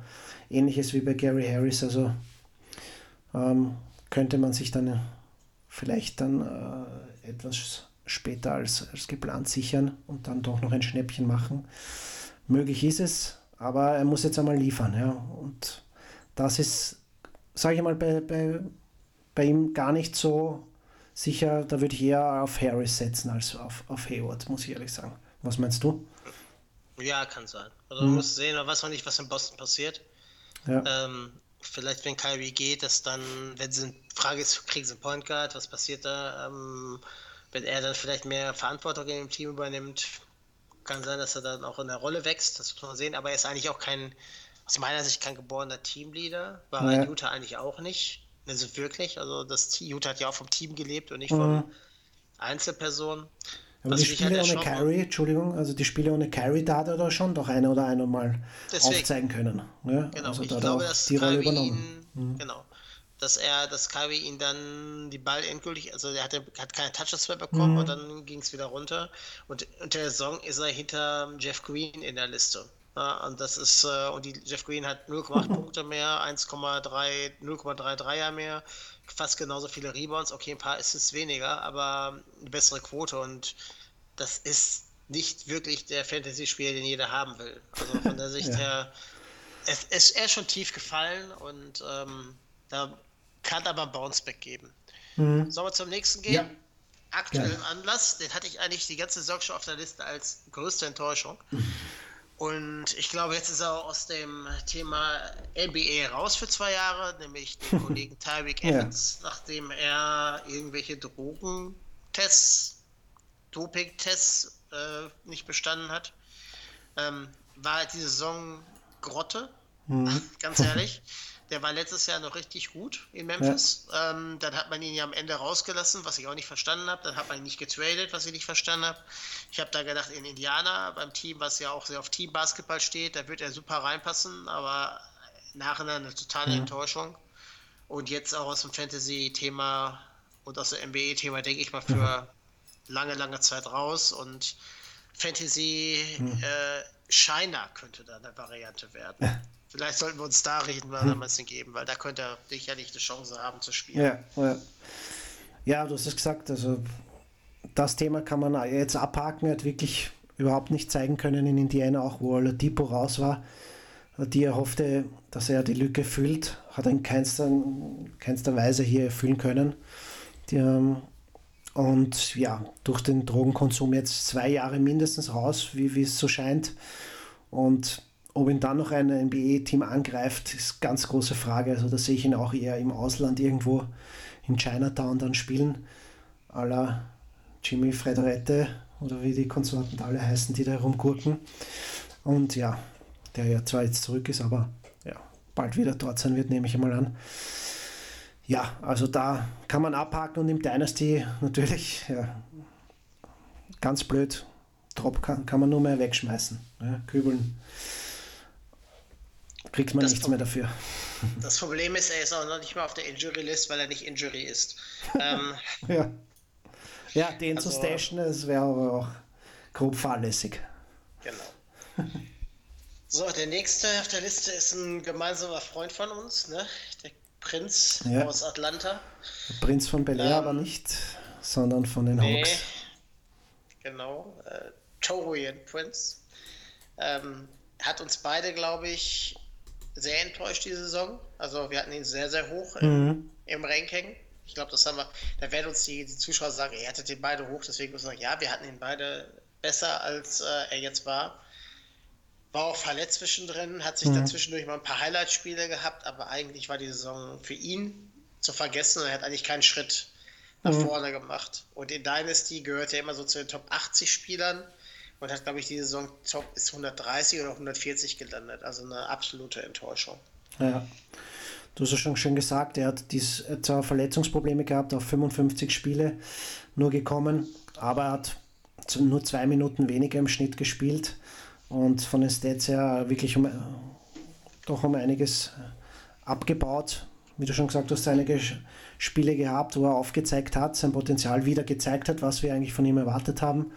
ähnliches wie bei Gary Harris, also ähm, könnte man sich dann vielleicht dann äh, etwas später als, als geplant sichern und dann doch noch ein Schnäppchen machen. Möglich ist es, aber er muss jetzt einmal liefern. Ja? Und das ist, sage ich mal, bei, bei, bei ihm gar nicht so sicher. Da würde ich eher auf Harris setzen als auf, auf Hayward, muss ich ehrlich sagen. Was meinst du? Ja, kann sein. Also, man muss sehen, man weiß noch nicht, was in Boston passiert. Ja. Ähm, vielleicht, wenn Kyrie geht, dass dann, wenn sie eine Frage ist, kriegen sie einen Point Guard, was passiert da? Ähm, wenn er dann vielleicht mehr Verantwortung in dem Team übernimmt, kann sein, dass er dann auch in der Rolle wächst, das muss man sehen, aber er ist eigentlich auch kein, aus meiner Sicht kein geborener Teamleader, war Ja. Utah eigentlich auch nicht. Also wirklich, also das Utah hat ja auch vom Team gelebt und nicht Mhm. von Einzelpersonen. Aber die Spiele halt ohne Carry, Entschuldigung, also die Spiele ohne Carry, da hat er da schon doch eine oder eine mal Deswegen. aufzeigen können. Ne? Genau, also ich da er glaube, dass die Rolle Kyrie übernommen. Mhm. ihn, genau, dass er, dass Kyrie ihn dann die Ball endgültig, also er hatte, hat keine Touches mehr Mhm. bekommen und dann ging es wieder runter und unter der Saison ist er hinter Jeff Green in der Liste. Ja, und das ist, äh, und die, Jeff Green hat 0,8 <laughs> Punkte mehr, 1,3, 0,33er mehr, fast genauso viele Rebounds, okay, ein paar Assists weniger, aber eine bessere Quote und das ist nicht wirklich der Fantasy-Spieler, den jeder haben will. Also von der <laughs> Sicht Ja. her, es, es, er ist schon tief gefallen und ähm, da kann aber ein Bounceback geben. Sollen wir zum nächsten gehen? Ja. Aktuellen Gerne. Anlass, den hatte ich eigentlich die ganze Saison schon auf der Liste als größte Enttäuschung. <laughs> Und ich glaube, jetzt ist er aus dem Thema NBA raus für zwei Jahre, nämlich den <laughs> Kollegen Tyreek Ja. Evans, nachdem er irgendwelche Drogentests, Doping-Tests äh, nicht bestanden hat. Ähm, war die Saison Grotte, <laughs> ganz ehrlich. <laughs> Der war letztes Jahr noch richtig gut in Memphis. Ähm, dann hat man ihn ja am Ende rausgelassen, was ich auch nicht verstanden habe. Dann hat man ihn nicht getradet, was ich nicht verstanden habe. Ich habe da gedacht, in Indiana, beim Team, was ja auch sehr auf Teambasketball steht, da wird er super reinpassen, aber nachher eine totale Enttäuschung. Und jetzt auch aus dem Fantasy-Thema und aus dem NBA-Thema, denke ich mal, für lange, lange Zeit raus. Und Fantasy äh, Shiner könnte da eine Variante werden. Vielleicht sollten wir uns da reden, weil wir es geben, weil da könnte er sicherlich eine Chance haben zu spielen. Ja, ja. ja, du hast es gesagt, also das Thema kann man jetzt abhaken. Er hat wirklich überhaupt nicht zeigen können in Indiana, auch wo Oladipo raus war, die er hoffte, dass er die Lücke füllt, hat er in keinster, keinster Weise hier erfüllen können. Die, ähm, und ja, durch den Drogenkonsum jetzt zwei Jahre mindestens raus, wie, wie es so scheint. Und ob ihn dann noch ein NBA-Team angreift, ist ganz große Frage. Also da sehe ich ihn auch eher im Ausland irgendwo in Chinatown dann spielen. La Jimmy Frederette oder wie die Konsorten alle heißen, die da herumgurken. Und ja, der ja zwar jetzt zurück ist, aber ja, bald wieder dort sein wird, nehme ich einmal an. Ja, also da kann man abhaken und im Dynasty natürlich, ja, ganz blöd, Drop kann, kann man nur mehr wegschmeißen. Ja, kübeln. Kriegt man Das nichts Pro- mehr dafür. <laughs> Das Problem ist, er ist auch noch nicht mal auf der Injury-List, weil er nicht Injury ist. ähm, <laughs> Ja, ja den zu Also- stashen, das wäre aber auch grob fahrlässig. genau. So, der nächste auf der Liste ist ein gemeinsamer Freund von uns, ne? Der Prinz Ja. aus Atlanta. Der Prinz von Bel Air Ähm, aber nicht, sondern von den Nee, Hawks. genau. Äh, Torian Prince. Ähm, hat uns beide, glaube ich, sehr enttäuscht diese Saison. Also wir hatten ihn sehr, sehr hoch im, Mhm. im Ranking. Ich glaube, das haben wir. Da werden uns die, die Zuschauer sagen, ihr hattet den beide hoch, deswegen muss man sagen, ja, wir hatten ihn beide besser, als äh, er jetzt war. War auch verletzt zwischendrin, hat sich Mhm. dann zwischendurch mal ein paar Highlight-Spiele gehabt, aber eigentlich war die Saison für ihn zu vergessen und er hat eigentlich keinen Schritt nach Mhm. vorne gemacht. Und in Dynasty gehört er immer so zu den Top 80 Spielern und hat, glaube ich, die Saison Top ist 130 oder 140 gelandet. Also eine absolute Enttäuschung. Ja. Du hast ja schon schön gesagt, er hat dies, hat zwar Verletzungsprobleme gehabt, auf 55 Spiele nur gekommen, aber er hat nur zwei Minuten weniger im Schnitt gespielt und von den Stats her wirklich um, doch um einiges abgebaut. Wie du schon gesagt hast, einige Spiele gehabt, wo er aufgezeigt hat, sein Potenzial wieder gezeigt hat, was wir eigentlich von ihm erwartet haben.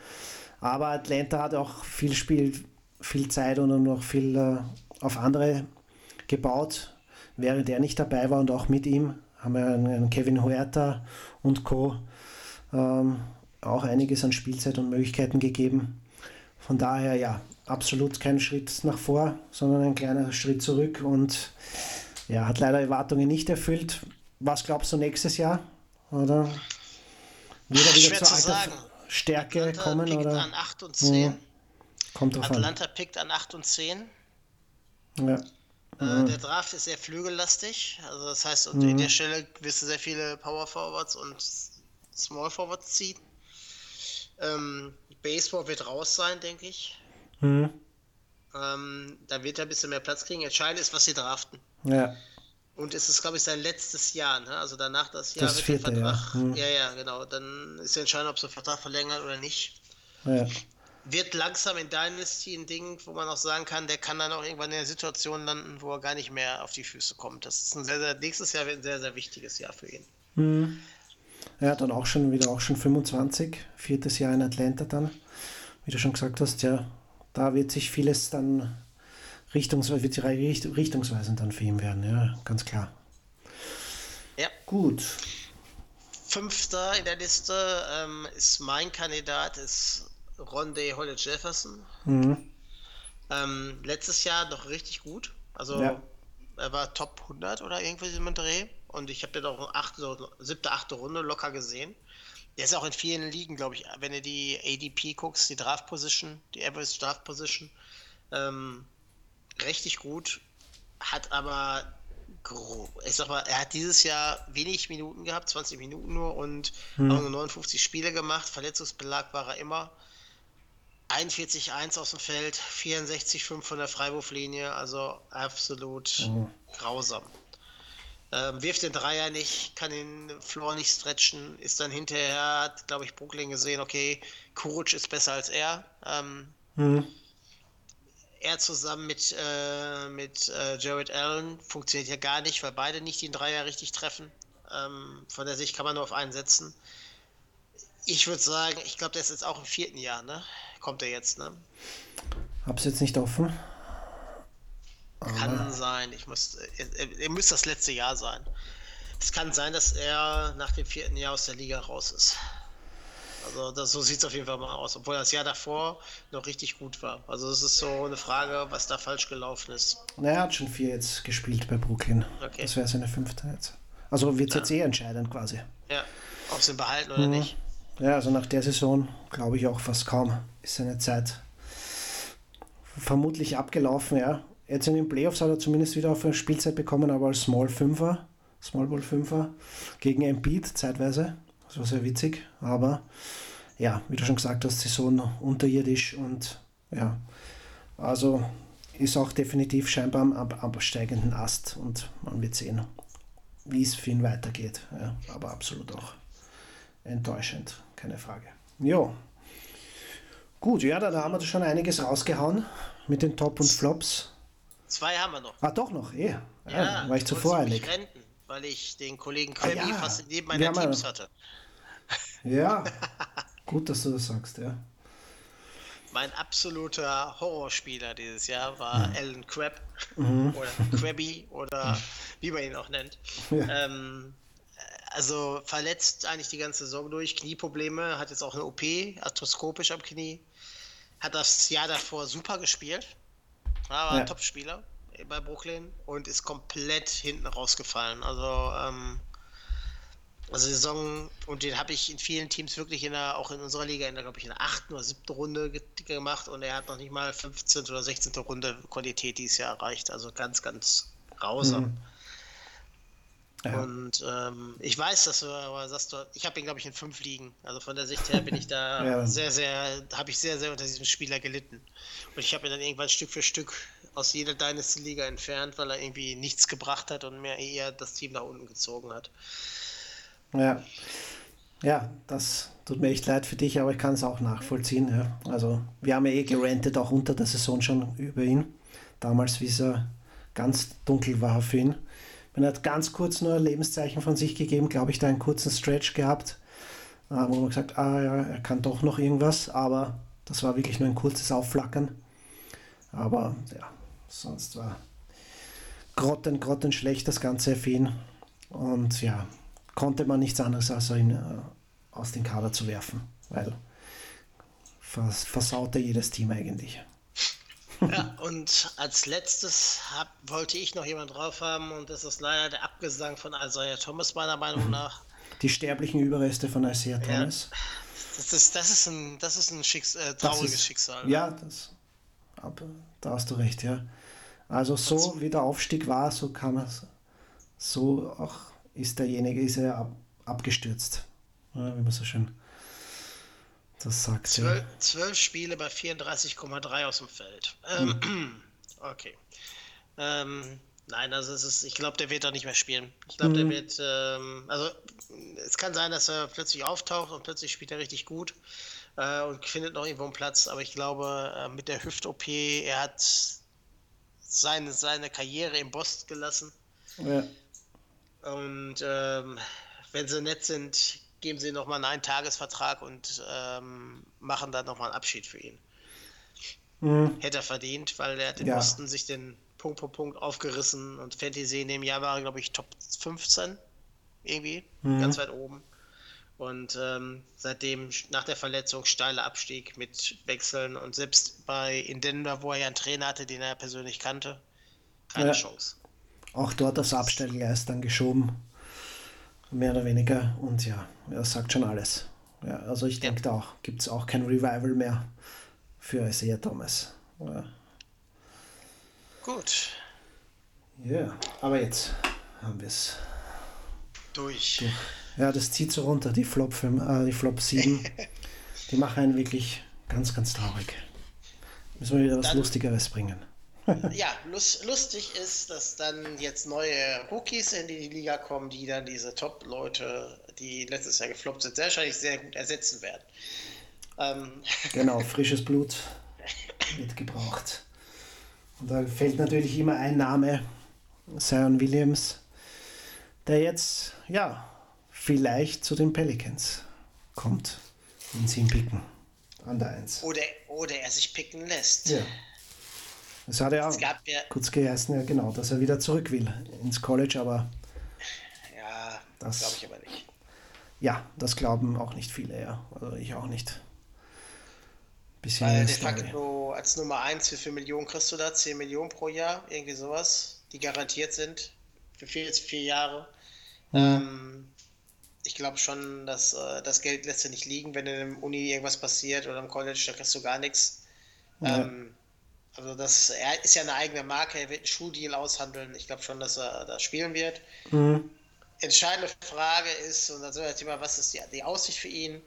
Aber Atlanta hat auch viel Spiel, viel Zeit und noch viel äh, auf andere gebaut, während er nicht dabei war und auch mit ihm haben wir einen Kevin Huerta und Co. Ähm, auch einiges an Spielzeit und Möglichkeiten gegeben. Von daher ja, absolut kein Schritt nach vor, sondern ein kleiner Schritt zurück und ja, hat leider Erwartungen nicht erfüllt. Was glaubst du nächstes Jahr? Oder wieder wieder zur alter Stärke Atlanta kommen? Pickt oder? an 8 und 10. Ja, kommt drauf Atlanta an. pickt an 8 und 10. Ja. Äh, Der Draft ist sehr flügellastig. Also das heißt, und in der Stelle wirst du sehr viele Power Forwards und Small Forwards ziehen. Ähm, Baseball wird raus sein, denke ich. Mhm. Ähm, da wird er ein bisschen mehr Platz kriegen. Entscheidend ist, was sie draften. Ja. Und es ist, glaube ich, sein letztes Jahr. Ne? Also danach das Jahr Das wird vierte, ja. Vertrag. Hm. Ja, ja, genau. Dann ist entscheidend, ob sie den Vertrag verlängert oder nicht. ja. Wird langsam in Dynasty ein Ding, wo man auch sagen kann, der kann dann auch irgendwann in der Situation landen, wo er gar nicht mehr auf die Füße kommt. Das ist ein sehr, sehr, nächstes Jahr wird ein sehr, sehr wichtiges Jahr für ihn. Mhm. Ja, dann auch schon wieder auch schon 25, viertes Jahr in Atlanta dann. Wie du schon gesagt hast, ja, da wird sich vieles dann richtungsweise, wird die richt, richtungsweisend dann für ihn werden, ja, ganz klar. Ja. Gut. Fünfter in der Liste ähm, ist mein Kandidat, ist Rondé Hollis Jefferson. Mhm. Ähm, letztes Jahr noch richtig gut. Also Ja. er war Top 100 oder irgendwie im Dreh. Und ich habe den auch achte, so siebte, achte Runde locker gesehen. Der ist auch in vielen Ligen, glaube ich, wenn du die ADP guckst, die Draft Position, die Average Draft Position, ähm, richtig gut. Hat aber, ich sag mal, er hat dieses Jahr wenig Minuten gehabt, 20 Minuten nur und auch nur 59 Spiele gemacht. Verletzungsbelag war er immer. 41-1 aus dem Feld, 64-5 von der Freiwurflinie, also absolut grausam. Ähm, wirft den Dreier nicht, kann den Floor nicht stretchen, ist dann hinterher, hat, glaube ich, Brooklyn gesehen, okay, Kuruc ist besser als er. Ähm, Mhm. Er zusammen mit, äh, mit äh, Jared Allen funktioniert ja gar nicht, weil beide nicht den Dreier richtig treffen. Ähm, von der Sicht kann man nur auf einen setzen. Ich würde sagen, ich glaube, der ist jetzt auch im vierten Jahr, ne? Kommt er jetzt, ne? Hab's jetzt nicht offen. Kann sein. Ich muss, er, er, er müsste das letzte Jahr sein. Es kann sein, dass er nach dem vierten Jahr aus der Liga raus ist. Also das, so sieht es auf jeden Fall mal aus, obwohl das Jahr davor noch richtig gut war. Also es ist so eine Frage, was da falsch gelaufen ist. Na, er hat schon vier jetzt gespielt bei Brooklyn. Okay. Das wäre seine fünfte jetzt. Also wird es jetzt eh entscheidend quasi. Ja, ob sie ihn behalten oder nicht. Ja, also nach der Saison glaube ich auch fast kaum ist seine Zeit vermutlich abgelaufen, ja. Jetzt in den Playoffs hat er zumindest wieder auf eine Spielzeit bekommen, aber als Small Fünfer, Small Ball Fünfer gegen Embiid zeitweise. Das war sehr witzig, aber ja, wie du schon gesagt hast, Saison unterirdisch und ja, also ist auch definitiv scheinbar am ab absteigenden Ast und man wird sehen, wie es für ihn weitergeht. Ja, aber absolut auch enttäuschend, keine Frage. Jo. Gut, ja, dann haben wir schon einiges rausgehauen mit den Top und Flops. Zwei haben wir noch. Ah, doch noch, eh. Ja, war ich zu voreilig. renten, weil ich den Kollegen Krabby Ah, ja. fast neben Wir meiner Teams ja- hatte. Ja, <laughs> gut, dass du das sagst, ja. Mein absoluter Horrorspieler dieses Jahr war Alan Crabb Mhm. oder Krabby oder <laughs> wie man ihn auch nennt. Ja. Ähm, also verletzt eigentlich die ganze Saison durch, Knieprobleme, hat jetzt auch eine OP, arthroskopisch am Knie. Hat das Jahr davor super gespielt, war Ja. ein Topspieler bei Brooklyn und ist komplett hinten rausgefallen. Also ähm, also Saison, und den habe ich in vielen Teams wirklich in der, auch in unserer Liga, in der, glaube ich, in der achten oder siebten Runde ge gemacht und er hat noch nicht mal 15. oder 16. Runde Qualität dieses Jahr erreicht. Also ganz, ganz grausam. Ja. Und ähm, ich weiß, dass du aber sagst, du, ich habe ihn, glaube ich, in fünf Ligen. Also von der Sicht her bin ich da <laughs> Ja. sehr, sehr, habe ich sehr, sehr unter diesem Spieler gelitten. Und ich habe ihn dann irgendwann Stück für Stück aus jeder Dynasty-Liga entfernt, weil er irgendwie nichts gebracht hat und mir eher das Team nach unten gezogen hat. Ja. Ja, das tut mir echt leid für dich, aber ich kann es auch nachvollziehen. Ja. Also, wir haben ja eh gerantet, auch unter der Saison schon über ihn. Damals, wie es er ganz dunkel war für ihn. Man hat ganz kurz nur ein Lebenszeichen von sich gegeben, glaube ich, da einen kurzen Stretch gehabt, äh, wo man gesagt, ah ja, er kann doch noch irgendwas, aber das war wirklich nur ein kurzes Aufflackern. Aber ja, sonst war grotten, grotten schlecht das Ganze für ihn. Und ja, konnte man nichts anderes als ihn äh, aus dem Kader zu werfen, weil vers versaute jedes Team eigentlich. <laughs> Ja, und als letztes hab, wollte ich noch jemand drauf haben und das ist leider der Abgesang von Isaiah Thomas meiner Meinung nach. <laughs> Die sterblichen Überreste von Isaiah Thomas. Ja, das, ist, das ist ein, das ist ein Schicks äh, trauriges ist, Schicksal. Ja, das, aber, da hast du recht, ja. Also so wie der Aufstieg war, so kann man so auch ist derjenige ist er ab, abgestürzt, ja, wie man so schön das sagt. Zwölf, ja. zwölf Spiele bei 34,3 aus dem Feld. Ähm, hm. Okay. Ähm, nein, also es ist, ich glaube, der wird auch nicht mehr spielen. Ich glaube, hm. der wird, ähm, also es kann sein, dass er plötzlich auftaucht und plötzlich spielt er richtig gut äh, und findet noch irgendwo einen Platz, aber ich glaube, äh, mit der Hüft-OP, er hat seine, seine Karriere im Boston gelassen. Ja. Und ähm, wenn sie nett sind, geben sie nochmal einen Eintagesvertrag und ähm, machen dann nochmal einen Abschied für ihn. Mhm. Hätte er verdient, weil er hat in ja. Boston sich den Punkt pro Punkt aufgerissen und Fantasy in dem Jahr war, glaube ich, Top 15 irgendwie, mhm. ganz weit oben. Und ähm, seitdem nach der Verletzung steiler Abstieg mit Wechseln und selbst bei in Denver, wo er ja einen Trainer hatte, den er persönlich kannte, keine ja. Chance. Auch dort das Abstellgleis dann geschoben, mehr oder weniger. Und ja, er sagt schon alles. Ja, also ich denke da auch, gibt es auch kein Revival mehr für Isaiah Thomas. Ja. Gut. Ja, aber jetzt haben wir es durch. durch. Ja, das zieht so runter, die Flop, 5, äh, die Flop 7. <laughs> die machen einen wirklich ganz, ganz traurig. Müssen wir wieder was dann, Lustigeres bringen. <laughs> ja, lust, lustig ist, dass dann jetzt neue Rookies in die Liga kommen, die dann diese Top-Leute, die letztes Jahr gefloppt sind, sehr wahrscheinlich sehr gut ersetzen werden. Ähm. <laughs> Genau, frisches Blut wird gebraucht. Und da fällt natürlich immer ein Name, Zion Williams, der jetzt, ja, vielleicht zu den Pelicans kommt, wenn sie ihn picken. An der 1. Oder, oder er sich picken lässt. Ja. Das hat er auch ja kurz geheißen, ja genau, dass er wieder zurück will ins College, aber ja, das glaube ich aber nicht. Ja, das glauben auch nicht viele, ja. Also ich auch nicht. Bisschen Weil de facto als Nummer 1 für 4 Millionen kriegst du da 10 Millionen pro Jahr, irgendwie sowas, die garantiert sind für vier, vier Jahre. Mhm. Ähm, ich glaube schon, dass äh, das Geld lässt sich nicht liegen, wenn in der Uni irgendwas passiert oder im College, da kriegst du gar nichts. Ja. Ähm, also das, er ist ja eine eigene Marke, er wird einen Schuhdeal aushandeln. Ich glaube schon, dass er da spielen wird. Mhm. Entscheidende Frage ist, und dann so das Thema, was ist die, die Aussicht für ihn?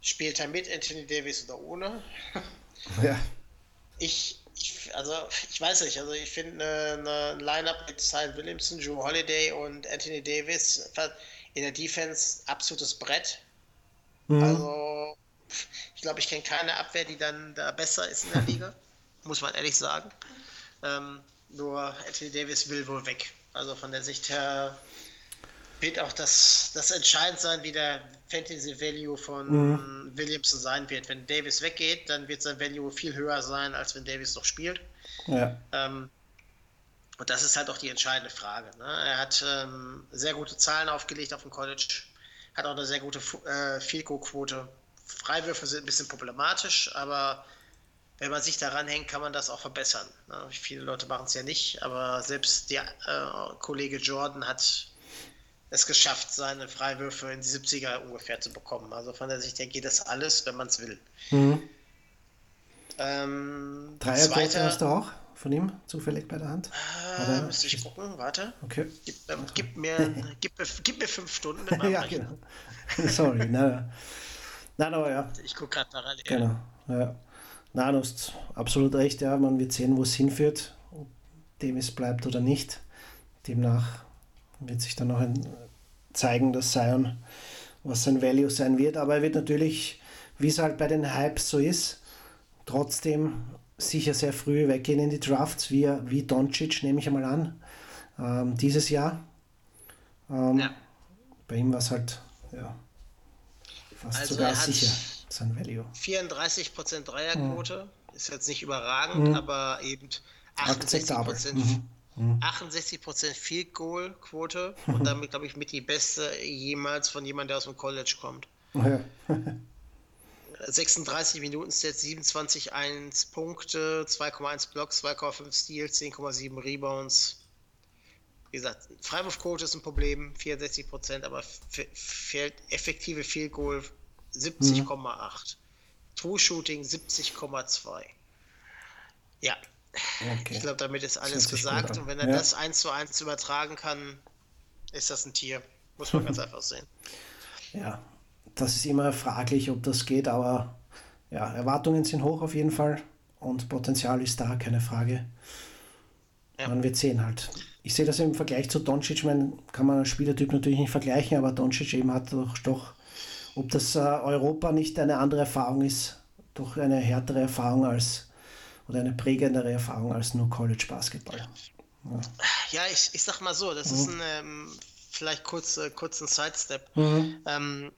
Spielt er mit Anthony Davis oder ohne? <laughs> Ja. Ich, ich, also ich weiß nicht, also ich finde eine, eine Line-Up mit Cy Williamson, Joe Holiday und Anthony Davis in der Defense absolutes Brett. Mhm. Also, ich glaube, ich kenne keine Abwehr, die dann da besser ist in der <laughs> Liga, muss man ehrlich sagen. Ähm, nur Anthony Davis will wohl weg. Also von der Sicht her wird auch das, das entscheidend sein, wie der Fantasy Value von mhm. Williamson sein wird. Wenn Davis weggeht, dann wird sein Value viel höher sein, als wenn Davis noch spielt. Ja. Ähm, und das ist halt auch die entscheidende Frage. Ne? Er hat ähm, sehr gute Zahlen aufgelegt auf dem College, hat auch eine sehr gute äh, Fico-Quote. Freiwürfe sind ein bisschen problematisch, aber wenn man sich daran hängt, kann man das auch verbessern. Ne? Viele Leute machen es ja nicht, aber selbst der äh, Kollege Jordan hat es geschafft, seine Freiwürfe in die 70er ungefähr zu bekommen. Also von der Sicht her geht das alles, wenn man es will. Mhm. Ähm, Dreierquote hast du auch? von ihm zufällig bei der Hand? Äh, müsste ich gucken, warte. Okay. Gib, ähm, gib, mir, <laughs> gib, mir, gib mir fünf Stunden. <laughs> ja, genau. Sorry, na, nein, aber ja. Ich gucke gerade parallel. Genau, ja. Nein, du hast absolut recht, ja. Man wird sehen, wo es hinführt, ob Davis bleibt oder nicht. Demnach wird sich dann noch zeigen, dass Zion, was sein Value sein wird. Aber er wird natürlich, wie es halt bei den Hypes so ist, trotzdem sicher sehr früh weggehen in die Drafts, wie, wie Doncic, nehme ich einmal an, ähm, dieses Jahr. Ähm, ja. Bei ihm war es halt ja, fast also sogar sicher sein Value. 34% Dreierquote, mhm. ist jetzt nicht überragend, mhm. aber eben 68%, mhm. 68% mhm. Field Goal Quote und damit, glaube ich, mit die beste jemals von jemandem, der aus dem College kommt. Ja. <laughs> 36 Minuten Set, 27 1 Punkte, 2,1 Blocks, 2,5 Steals, 10,7 Rebounds. Wie gesagt, Freiwurfquote ist ein Problem, 64 Prozent, aber fehlt effektive Field Goal 70,8. Mhm. True Shooting 70,2. Ja, okay. ich glaube, damit ist alles gesagt. Und wenn er ja. das eins zu eins übertragen kann, ist das ein Tier. Muss man ganz <laughs> einfach sehen. Ja, das ist immer fraglich, ob das geht, aber ja, Erwartungen sind hoch auf jeden Fall und Potenzial ist da, keine Frage. Ja. Man wird sehen halt. Ich sehe das im Vergleich zu Doncic, man kann man als Spielertyp natürlich nicht vergleichen, aber Doncic eben hat doch, doch ob das äh, Europa nicht eine andere Erfahrung ist, doch eine härtere Erfahrung als oder eine prägendere Erfahrung als nur College Basketball. Ja, ja ich, ich sag mal so, das mhm. ist ein ähm, vielleicht kurz, äh, kurz ein Sidestep. Mhm. Ähm,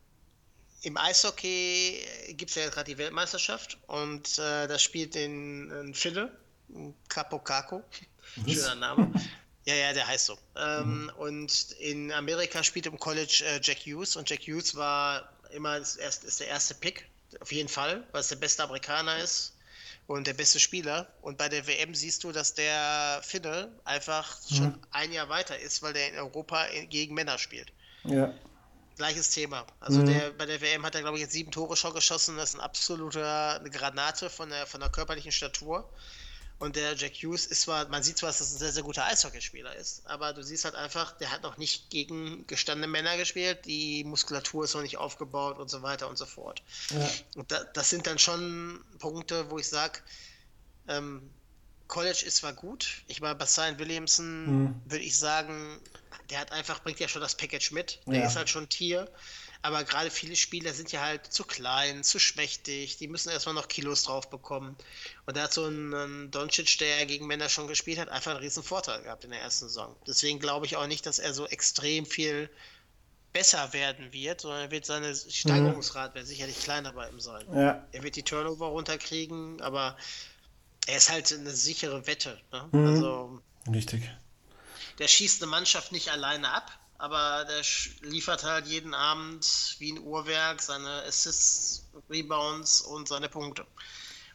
im Eishockey gibt es ja gerade die Weltmeisterschaft und äh, da spielt in, in Fille, Capo schöner Name. <laughs> Ja, ja, der heißt so. Ähm, mhm. Und in Amerika spielt im College äh, Jack Hughes und Jack Hughes war immer das erste, ist der erste Pick, auf jeden Fall, weil es der beste Amerikaner ist und der beste Spieler. Und bei der WM siehst du, dass der Finne einfach mhm. schon ein Jahr weiter ist, weil der in Europa gegen Männer spielt. Ja gleiches Thema. Also mhm. der, bei der WM hat er, glaube ich, jetzt sieben Tore schon geschossen. Das ist ein absoluter eine Granate von der, von der körperlichen Statur. Und der Jack Hughes ist zwar, man sieht zwar, dass das ein sehr, sehr guter Eishockeyspieler ist, aber du siehst halt einfach, der hat noch nicht gegen gestandene Männer gespielt, die Muskulatur ist noch nicht aufgebaut und so weiter und so fort. Ja. Und da, das sind dann schon Punkte, wo ich sage, ähm, College ist zwar gut, ich meine, bei Zion Williamson mhm. würde ich sagen, der hat einfach, bringt ja schon das Package mit. Der ja. ist halt schon Tier. Aber gerade viele Spieler sind ja halt zu klein, zu schmächtig, die müssen erstmal noch Kilos drauf bekommen. Und da hat so ein, ein Doncic, der gegen Männer schon gespielt hat, einfach einen riesen Vorteil gehabt in der ersten Saison. Deswegen glaube ich auch nicht, dass er so extrem viel besser werden wird, sondern er wird seine Steigerungsrate mhm. sicherlich kleiner bei ihm sein. Ja. Er wird die Turnover runterkriegen, aber er ist halt eine sichere Wette. Ne? Mhm. Also, Richtig der schießt eine Mannschaft nicht alleine ab, aber der liefert halt jeden Abend wie ein Uhrwerk seine Assists, Rebounds und seine Punkte.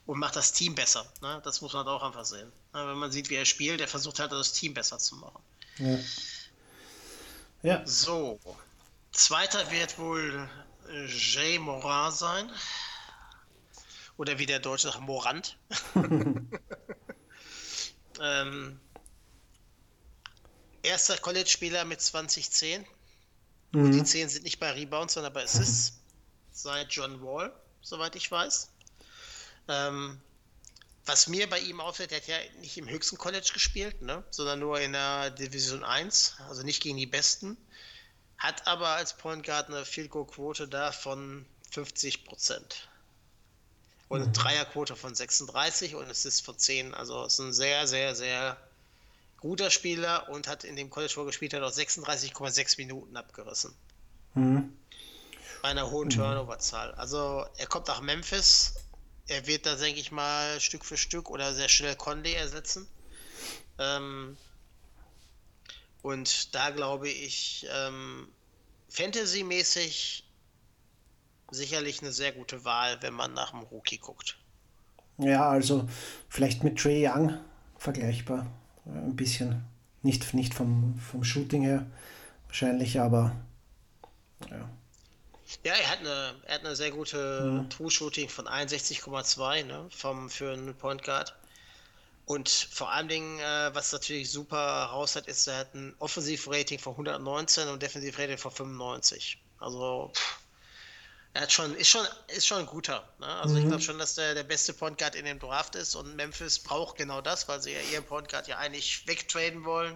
Und macht das Team besser. Ne? Das muss man auch einfach sehen. Ne? Wenn man sieht, wie er spielt, der versucht halt das Team besser zu machen. Ja. ja. So. Zweiter wird wohl Jay Morin sein. Oder wie der Deutsche sagt, Morant. <laughs> <laughs> ähm, erster College-Spieler mit 2010. Mhm. Und die 10 sind nicht bei Rebounds, sondern bei Assists. Mhm. Seit John Wall, soweit ich weiß. Ähm, was mir bei ihm auffällt, er hat ja nicht im höchsten College gespielt, ne? sondern nur in der Division 1, also nicht gegen die Besten. Hat aber als Point Guard eine Field Goal Quote da von 50 Prozent. Und eine mhm. Dreierquote von 36 und es ist von 10. Also es ist ein sehr, sehr, sehr guter Spieler und hat in dem College, wo er gespielt hat, auch 36,6 Minuten abgerissen. Mhm. Bei einer hohen mhm. Turnover-Zahl. Also er kommt nach Memphis. Er wird da, denke ich mal, Stück für Stück oder sehr schnell Conde ersetzen. Ähm, und da glaube ich, ähm, Fantasy-mäßig sicherlich eine sehr gute Wahl, wenn man nach dem Rookie guckt. Ja, also vielleicht mit Trey Young vergleichbar ein bisschen. Nicht, nicht vom, vom Shooting her wahrscheinlich, aber ja. Ja, er hat eine, er hat eine sehr gute mhm. True-Shooting von 61,2 ne, vom, für einen Point Guard. Und vor allen Dingen, äh, was natürlich super raus hat, ist, er hat ein Offensiv-Rating von 119 und Defensiv-Rating von 95. Also pff, er hat schon, ist schon, ist schon ein guter. Ne? Also mhm. ich glaube schon, dass der der beste Point Guard in dem Draft ist und Memphis braucht genau das, weil sie ja ihren Point Guard ja eigentlich wegtraden wollen.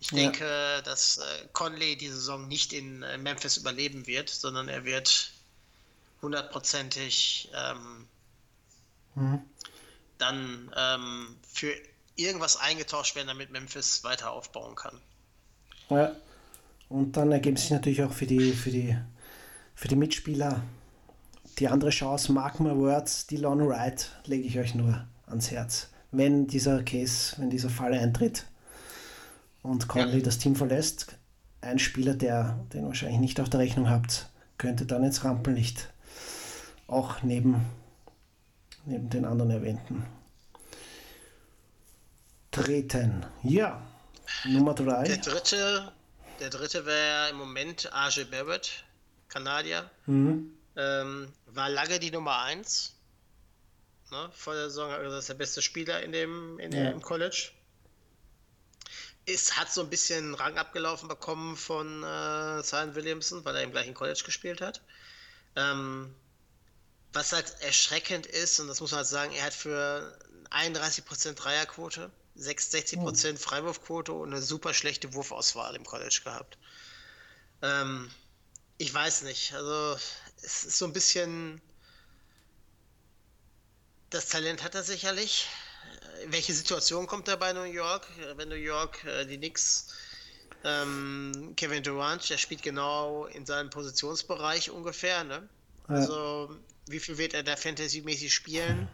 Ich ja. denke, dass äh, Conley die Saison nicht in äh, Memphis überleben wird, sondern er wird hundertprozentig ähm, mhm. dann ähm, für irgendwas eingetauscht werden, damit Memphis weiter aufbauen kann. Ja. Und dann ergeben sich natürlich auch für die, für die, für die Mitspieler die andere Chance. Mark my words, Dylan Wright lege ich euch nur ans Herz. Wenn dieser Case, wenn dieser Fall eintritt und Conley ja. das Team verlässt, ein Spieler, der den wahrscheinlich nicht auf der Rechnung habt, könnte dann ins Rampenlicht. Auch neben, neben den anderen erwähnten. Treten. Ja, Nummer drei. Der dritte, der dritte wäre im Moment AJ Barrett, Kanadier. Mhm. Ähm, war lange die Nummer eins. Ne, vor der Saison hat er gesagt, der beste Spieler in dem, in ja. im College. Ist, hat so ein bisschen Rang abgelaufen bekommen von äh, Zion Williamson, weil er im gleichen College gespielt hat. Ähm, was halt erschreckend ist, und das muss man halt sagen, er hat für 31% Dreierquote, 66% Freiwurfquote und eine super schlechte Wurfauswahl im College gehabt. Ähm, ich weiß nicht, also es ist so ein bisschen. Das Talent hat er sicherlich. In welche Situation kommt er bei New York? Wenn New York äh, die Knicks, ähm, Kevin Durant, der spielt genau in seinem Positionsbereich ungefähr. Ne? Also, wie viel wird er da fantasymäßig spielen?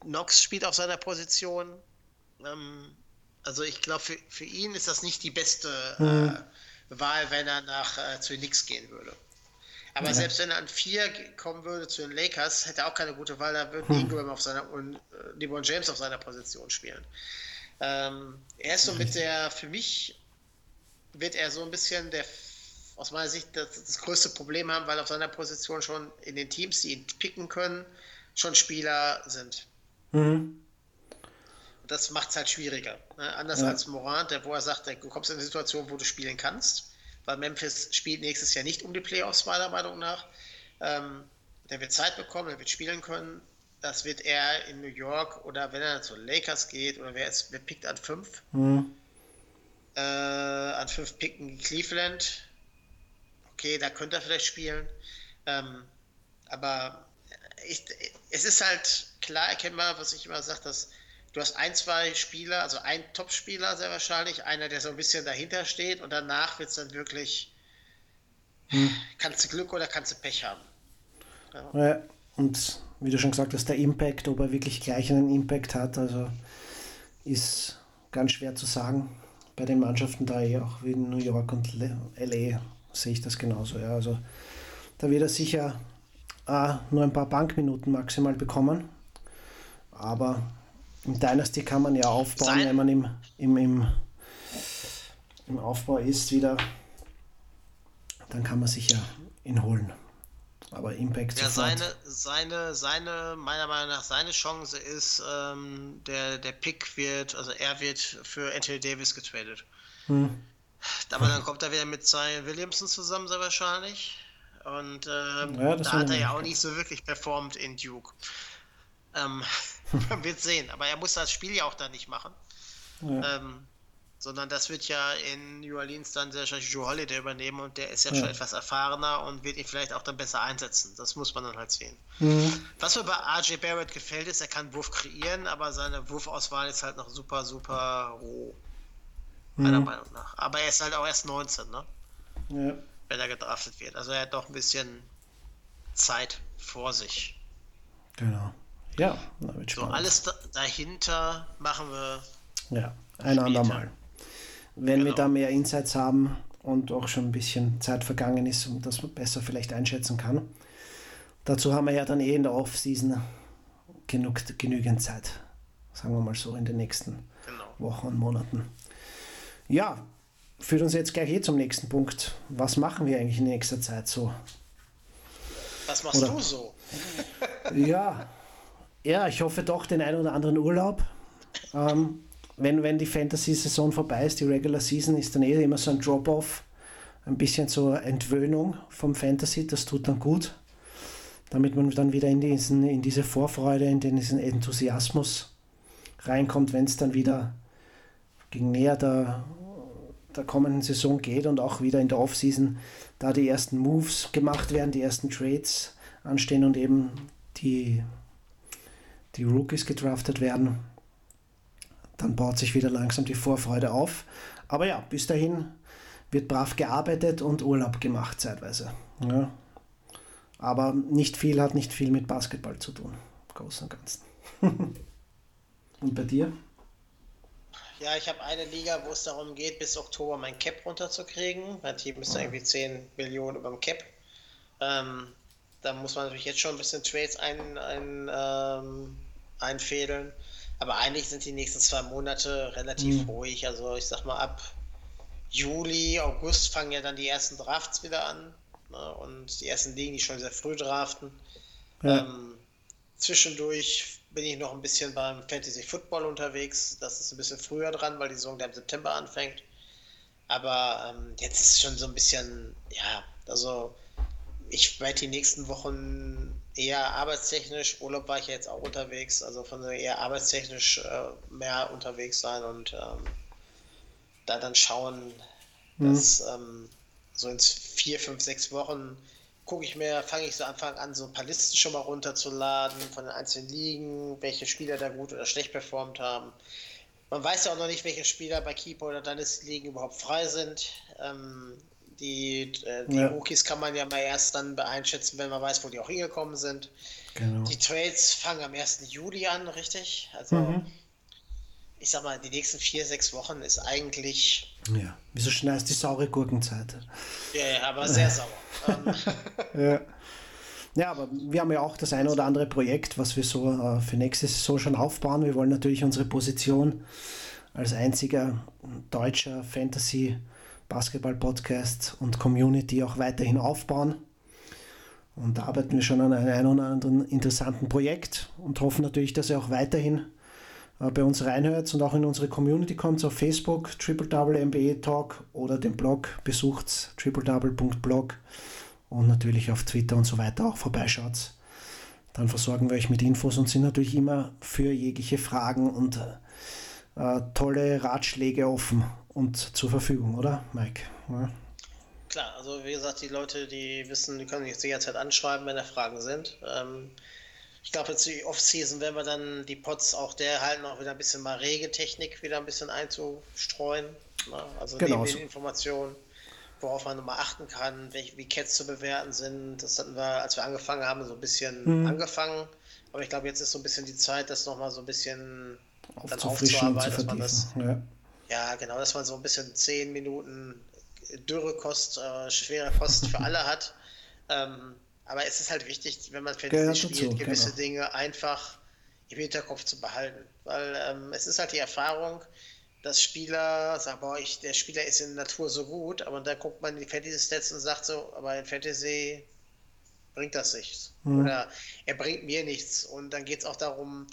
Knox spielt auf seiner Position. Ähm, also, ich glaube, für, für ihn ist das nicht die beste mhm. äh, Wahl, wenn er nach äh, zu den Knicks gehen würde. Aber ja. selbst wenn er an vier kommen würde zu den Lakers, hätte er auch keine gute Wahl, da würde hm. Ingram auf seiner und äh, LeBron James auf seiner Position spielen. Ähm, er ist so mit der, für mich wird er so ein bisschen der, aus meiner Sicht, das, das größte Problem haben, weil auf seiner Position schon in den Teams, die ihn picken können, schon Spieler sind. Mhm. Das macht es halt schwieriger. Ne? Anders ja. als Morant, der, wo er sagt, du kommst in eine Situation, wo du spielen kannst weil Memphis spielt nächstes Jahr nicht um die Playoffs, meiner Meinung nach. Ähm, der wird Zeit bekommen, der wird spielen können. Das wird er in New York oder wenn er zu Lakers geht oder wer, ist, wer pickt an 5? Mhm. Äh, an 5 picken Cleveland. Okay, da könnte er vielleicht spielen. Ähm, aber ich, es ist halt klar erkennbar, was ich immer sage, dass du hast ein, zwei Spieler, also ein Top-Spieler sehr wahrscheinlich, einer, der so ein bisschen dahinter steht und danach wird es dann wirklich, hm. kannst du Glück oder kannst du Pech haben. Ja. ja. und wie du schon gesagt hast, der Impact, ob er wirklich gleich einen Impact hat, also ist ganz schwer zu sagen. Bei den Mannschaften da eh auch wie in New York und LA sehe ich das genauso. Ja. Also da wird er sicher äh, nur ein paar Bankminuten maximal bekommen. Aber im Dynasty kann man ja aufbauen, Sein wenn man im, im, im, im Aufbau ist wieder. Dann kann man sich ja ihn holen. Aber Impact ja, seine, seine, seine, meiner Meinung nach, seine Chance ist, ähm, der, der Pick wird, also er wird für Anthony Davis getradet. Hm. Aber dann kommt er wieder mit Zion Williamson zusammen, sehr wahrscheinlich. Und ähm, ja, da hat er ja auch nicht so wirklich performt in Duke. Ähm, <laughs> man wird sehen. Aber er muss das Spiel ja auch dann nicht machen. Ja. Ähm, sondern das wird ja in New Orleans dann sehr wahrscheinlich Joe Holiday übernehmen und der ist ja, ja, schon etwas erfahrener und wird ihn vielleicht auch dann besser einsetzen. Das muss man dann halt sehen. Mhm. Was mir bei RJ Barrett gefällt, ist, er kann Wurf kreieren, aber seine Wurfauswahl ist halt noch super, super roh. Meiner mhm. Meinung nach. Aber er ist halt auch erst 19, ne? Ja. Wenn er gedraftet wird. Also er hat doch ein bisschen Zeit vor sich. Genau. Ja, da wird spannend. So, alles da, dahinter machen wir. Ja, ein andermal. Wenn genau. wir da mehr Insights haben und auch schon ein bisschen Zeit vergangen ist und das man besser vielleicht einschätzen kann. Dazu haben wir ja dann eh in der Off-Season genug, genügend Zeit. Sagen wir mal so in den nächsten genau. Wochen und Monaten. Ja, führt uns jetzt gleich eh zum nächsten Punkt. Was machen wir eigentlich in nächster Zeit so? Was machst Oder, du so? ja, ja, ich hoffe doch den einen oder anderen Urlaub. Ähm, wenn, wenn die Fantasy-Saison vorbei ist, die Regular Season, ist dann eh immer so ein Drop-Off, ein bisschen zur Entwöhnung vom Fantasy, das tut dann gut, damit man dann wieder in, diesen, in diese Vorfreude, in diesen Enthusiasmus reinkommt, wenn es dann wieder gegen näher der, der kommenden Saison geht und auch wieder in der Offseason da die ersten Moves gemacht werden, die ersten Trades anstehen und eben die die Rookies gedraftet werden. Dann baut sich wieder langsam die Vorfreude auf. Aber ja, bis dahin wird brav gearbeitet und Urlaub gemacht zeitweise. Ja. Aber nicht viel hat nicht viel mit Basketball zu tun, im Großen und Ganzen. <laughs> und bei dir? Ja, ich habe eine Liga, wo es darum geht, bis Oktober mein Cap runterzukriegen. Mein Team ist irgendwie 10 Millionen über dem Cap. Ähm, da muss man natürlich jetzt schon ein bisschen Trades ein, ein, ähm, einfädeln. Aber eigentlich sind die nächsten zwei Monate relativ mhm. ruhig. Also ich sag mal, ab Juli, August fangen ja dann die ersten Drafts wieder an. Ne? Und die ersten Ligen, die schon sehr früh draften. Ja. Ähm, zwischendurch bin ich noch ein bisschen beim Fantasy Football unterwegs. Das ist ein bisschen früher dran, weil die Saison der im September anfängt. Aber ähm, jetzt ist es schon so ein bisschen, ja, also ich werde die nächsten Wochen eher arbeitstechnisch, Urlaub war ich ja jetzt auch unterwegs, also von eher arbeitstechnisch äh, mehr unterwegs sein und ähm, da dann schauen, mhm. dass ähm, so in vier, fünf, sechs Wochen gucke ich mir, fange ich so Anfang an, so ein paar Listen schon mal runterzuladen von den einzelnen Ligen, welche Spieler da gut oder schlecht performt haben. Man weiß ja auch noch nicht, welche Spieler bei Keeper oder Dynasty-Ligen überhaupt frei sind. Ähm, die, äh, die ja. Rookies kann man ja mal erst dann einschätzen, wenn man weiß, wo die auch hingekommen sind. Genau. Die Trades fangen am 1. Juli an, richtig? Also, mhm. ich sag mal, die nächsten vier, sechs Wochen ist eigentlich. Ja, wieso schnell ist die saure Gurkenzeit? Ja, ja aber sehr sauer. <laughs> Ja. Ja, aber wir haben ja auch das eine oder andere Projekt, was wir so äh, für nächste Saison schon aufbauen. Wir wollen natürlich unsere Position als einziger deutscher Fantasy- Basketball-Podcast und Community auch weiterhin aufbauen. Und da arbeiten wir schon an einem oder anderen interessanten Projekt und hoffen natürlich, dass ihr auch weiterhin äh, bei uns reinhört und auch in unsere Community kommt auf Facebook, Triple Double MBA Talk oder den Blog besucht tripledouble.blog und natürlich auf Twitter und so weiter auch vorbeischaut. Dann versorgen wir euch mit Infos und sind natürlich immer für jegliche Fragen und äh, tolle Ratschläge offen und zur Verfügung, oder, Mike? Ja. Klar, also wie gesagt, die Leute, die wissen, die können sich jederzeit anschreiben, wenn da Fragen sind. Ähm, ich glaube, jetzt die Off-Season werden wir dann die Pots auch der halten, auch wieder ein bisschen mal Regetechnik wieder ein bisschen einzustreuen. Ne? Also genau neben den Informationen, worauf man nochmal achten kann, welche, wie Cats zu bewerten sind. Das hatten wir, als wir angefangen haben, so ein bisschen mhm. angefangen. Aber ich glaube, jetzt ist so ein bisschen die Zeit, das nochmal so ein bisschen dann aufzuarbeiten, zu dass man das. Ja ja, genau, dass man so ein bisschen zehn Minuten Dürrekost, äh, schwere Kost für alle hat. Ähm, aber es ist halt wichtig, wenn man Fantasy spielt, dazu, gewisse genau. Dinge einfach im Hinterkopf zu behalten. Weil ähm, es ist halt die Erfahrung, dass Spieler sagen, boah, ich, der Spieler ist in der Natur so gut, aber dann guckt man in die Fantasy-Stats und sagt so, aber in Fantasy bringt das nichts. Mhm. Oder er bringt mir nichts. Und dann geht es auch darum,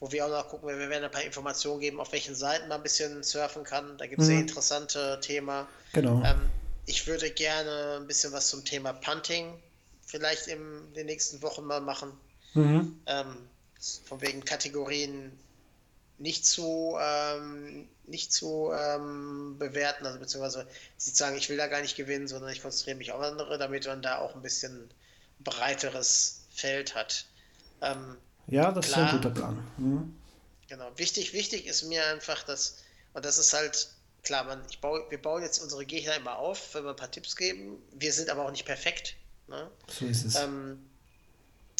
wo wir auch noch gucken, wir werden ein paar Informationen geben, auf welchen Seiten man ein bisschen surfen kann. Da gibt es mhm. sehr interessante Themen. Genau. Ähm, ich würde gerne ein bisschen was zum Thema Punting vielleicht in den nächsten Wochen mal machen. Mhm. Ähm, von wegen Kategorien nicht zu, ähm, nicht zu ähm, bewerten, also beziehungsweise sie sagen, ich will da gar nicht gewinnen, sondern ich konzentriere mich auf andere, damit man da auch ein bisschen breiteres Feld hat. Ähm, ja, das Klar, ist ein guter Plan. Mhm. Genau. Wichtig, wichtig ist mir einfach, dass, und das ist halt, klar, man, ich baue, wir bauen jetzt unsere Gegner immer auf, wenn wir ein paar Tipps geben. Wir sind aber auch nicht perfekt. Ne? So ist es. Ähm,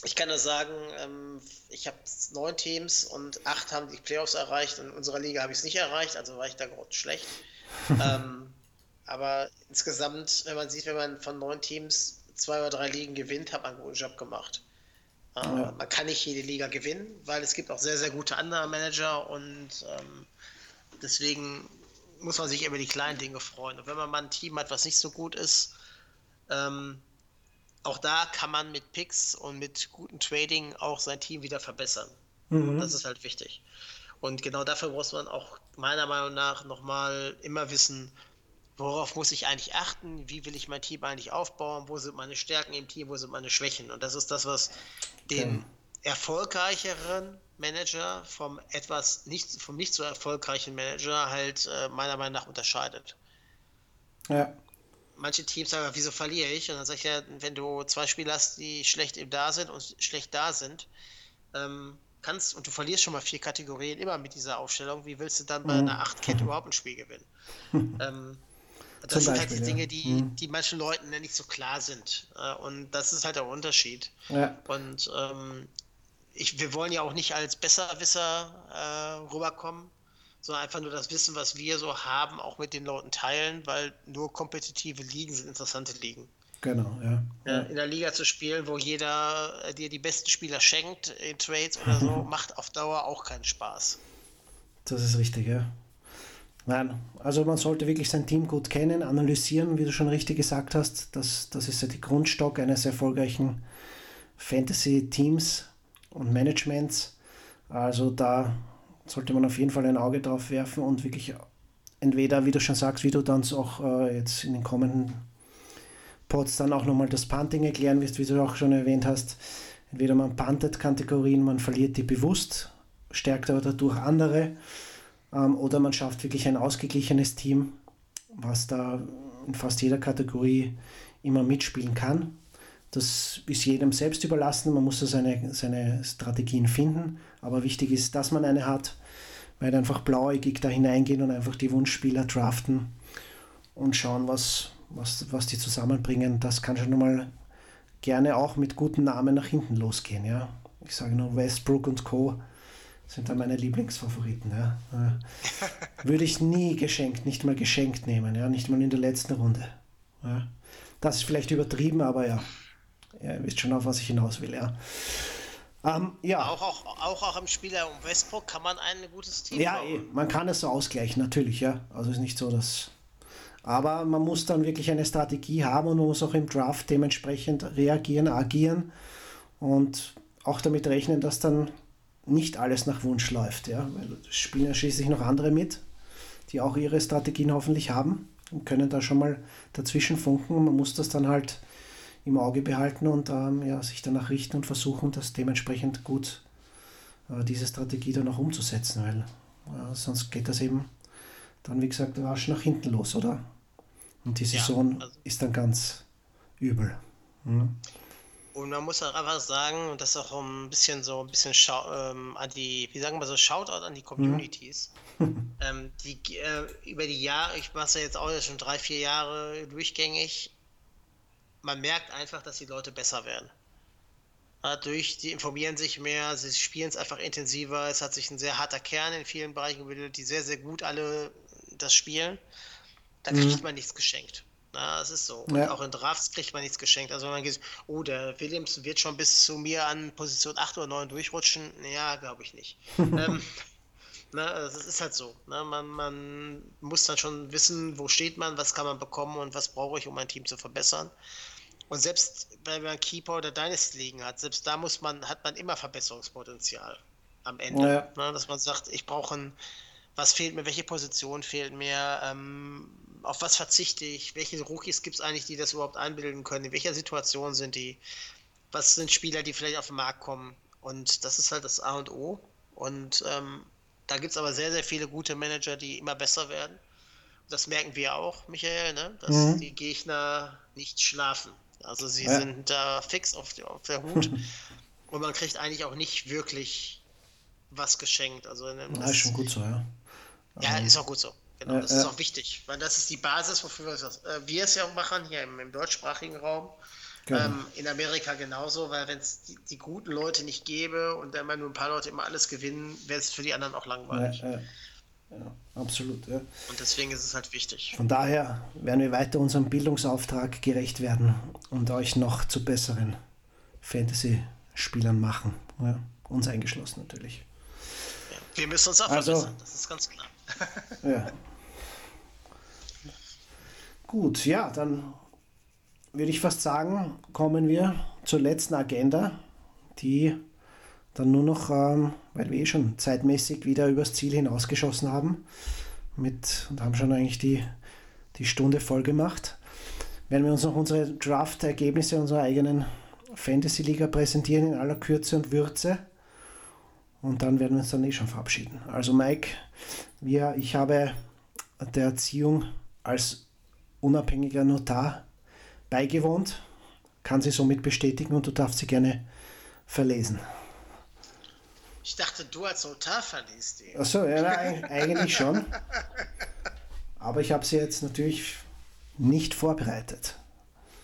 ich kann nur sagen, ähm, ich habe neun Teams und acht haben die Playoffs erreicht. In unserer Liga habe ich es nicht erreicht, also war ich da gerade schlecht. <laughs> ähm, aber insgesamt, wenn man sieht, wenn man von neun Teams zwei oder drei Ligen gewinnt, hat man einen guten Job gemacht. Ja. Man kann nicht jede Liga gewinnen, weil es gibt auch sehr, sehr gute andere Manager und ähm, deswegen muss man sich über die kleinen Dinge freuen. Und wenn man mal ein Team hat, was nicht so gut ist, ähm, auch da kann man mit Picks und mit gutem Trading auch sein Team wieder verbessern. Mhm. Das ist halt wichtig. Und genau dafür muss man auch meiner Meinung nach nochmal immer wissen, worauf muss ich eigentlich achten, wie will ich mein Team eigentlich aufbauen, wo sind meine Stärken im Team, wo sind meine Schwächen. Und das ist das, was den erfolgreicheren Manager vom etwas nicht, vom nicht so erfolgreichen Manager halt äh, meiner Meinung nach unterscheidet. Ja. Manche Teams sagen, wieso verliere ich? Und dann sage ich ja, wenn du zwei Spieler hast, die schlecht da sind und schlecht da sind, ähm, kannst und du verlierst schon mal vier Kategorien immer mit dieser Aufstellung, wie willst du dann bei einer Achtkette <laughs> überhaupt ein Spiel gewinnen? <laughs> ähm, das sind Beispiel, halt die Dinge, die, die manchen Leuten ja nicht so klar sind. Äh, und das ist halt der Unterschied. Ja. Und ähm, ich, wir wollen ja auch nicht als Besserwisser äh, rüberkommen, sondern einfach nur das Wissen, was wir so haben, auch mit den Leuten teilen, weil nur kompetitive Ligen sind interessante Ligen. Genau, ja. Ja, in der Liga zu spielen, wo jeder äh, dir die besten Spieler schenkt in Trades oder so, <laughs> macht auf Dauer auch keinen Spaß. Das ist richtig, ja. Nein, also man sollte wirklich sein Team gut kennen, analysieren, wie du schon richtig gesagt hast. Das, das ist ja die Grundstock eines erfolgreichen Fantasy-Teams und Managements. Also da sollte man auf jeden Fall ein Auge drauf werfen und wirklich entweder, wie du schon sagst, wie du dann auch äh, jetzt in den kommenden Pods dann auch nochmal das Punting erklären wirst, wie du auch schon erwähnt hast. Entweder man puntet Kategorien, man verliert die bewusst, stärkt aber dadurch andere, oder man schafft wirklich ein ausgeglichenes Team, was da in fast jeder Kategorie immer mitspielen kann. Das ist jedem selbst überlassen, man muss da seine, seine Strategien finden, aber wichtig ist, dass man eine hat, weil einfach blauäugig da hineingehen und einfach die Wunschspieler draften und schauen, was, was, was die zusammenbringen. Das kann schon mal gerne auch mit guten Namen nach hinten losgehen. Ja? Ich sage nur Westbrook und Co. sind da meine Lieblingsfavoriten. Ja? Äh, Würde ich nie geschenkt, nicht mal geschenkt nehmen, ja? nicht mal in der letzten Runde. Ja? Das ist vielleicht übertrieben, aber ja, ihr wisst schon, auf was ich hinaus will. Ja, ähm, ja. Auch, auch, auch, auch im Spieler um Westbrook kann man ein gutes Team Ja, bauen. man kann es so ausgleichen, natürlich, ja. Also ist nicht so, dass. Aber man muss dann wirklich eine Strategie haben und man muss auch im Draft dementsprechend reagieren, agieren und auch damit rechnen, dass dann nicht alles nach Wunsch läuft, ja. Weil es spielen ja schließlich noch andere mit, die auch ihre Strategien hoffentlich haben und können da schon mal dazwischen funken. Man muss das dann halt im Auge behalten und ähm, ja, sich danach richten und versuchen, das dementsprechend gut äh, diese Strategie dann auch umzusetzen, weil äh, sonst geht das eben dann, wie gesagt, rasch nach hinten los, oder? Und die Ja, Saison also- ist dann ganz übel. Mhm. Und man muss auch einfach sagen, und das ist auch ein bisschen so ein bisschen ähm, an die, wie sagen wir so, Shoutout an die Communities. <laughs> ähm, die äh, über die Jahre, ich mache es ja jetzt auch schon drei, vier Jahre durchgängig, man merkt einfach, dass die Leute besser werden. Dadurch, die informieren sich mehr, sie spielen es einfach intensiver. Es hat sich ein sehr harter Kern in vielen Bereichen gebildet, die sehr, sehr gut alle das spielen. Da kriegt man nichts geschenkt. Na, das ist so. Und Ja. auch in Drafts kriegt man nichts geschenkt. Also wenn man geht, oh, der Williams wird schon bis zu mir an Position 8 oder 9 durchrutschen. Ja, glaube ich nicht. <laughs> ähm, na, das ist halt so. Ne? Man, man muss dann schon wissen, wo steht man, was kann man bekommen und was brauche ich, um mein Team zu verbessern. Und selbst wenn man Keeper oder Dynasty liegen hat, selbst da muss man, hat man immer Verbesserungspotenzial am Ende. Ja. Ne? Dass man sagt, ich brauche ein, was fehlt mir, welche Position fehlt mir, ähm, auf was verzichte ich, welche Rookies gibt es eigentlich, die das überhaupt einbilden können, in welcher Situation sind die, was sind Spieler, die vielleicht auf den Markt kommen. Und das ist halt das A und O. Und ähm, da gibt es aber sehr, sehr viele gute Manager, die immer besser werden. Das merken wir auch, Michael, ne? dass Mhm. die Gegner nicht schlafen. Also sie Ja. sind da fix auf, auf der Hut <laughs> und man kriegt eigentlich auch nicht wirklich was geschenkt. Also Ja, das, ist schon gut so, ja. ja, ist auch gut so. Genau, Ja, das ist ja. auch wichtig, weil das ist die Basis, wofür wir es, äh, wir es ja auch machen, hier im, im deutschsprachigen Raum. Genau. Ähm, in Amerika genauso, weil wenn es die, die guten Leute nicht gäbe und dann immer nur ein paar Leute immer alles gewinnen, wäre es für die anderen auch ja, langweilig. ja, ja, absolut, ja. Und deswegen ist es halt wichtig. Von daher werden wir weiter unserem Bildungsauftrag gerecht werden und euch noch zu besseren Fantasy-Spielern machen. Ja, uns eingeschlossen natürlich. Wir müssen uns auch Also- verbessern, das ist ganz klar. Ja. <laughs> Gut, ja, dann würde ich fast sagen, kommen wir zur letzten Agenda, die dann nur noch, ähm, weil wir eh schon zeitmäßig wieder übers Ziel hinausgeschossen haben, mit und haben schon eigentlich die, die Stunde voll gemacht, werden wir uns noch unsere Draft-Ergebnisse unserer eigenen Fantasy-Liga präsentieren in aller Kürze und Würze. Und dann werden wir uns dann eh schon verabschieden. Also Mike, wir, ich habe der Erziehung als unabhängiger Notar beigewohnt, kann sie somit bestätigen und du darfst sie gerne verlesen. Ich dachte, du als Notar verliest die. Achso, ja, nein, eigentlich schon. Aber ich habe sie jetzt natürlich nicht vorbereitet.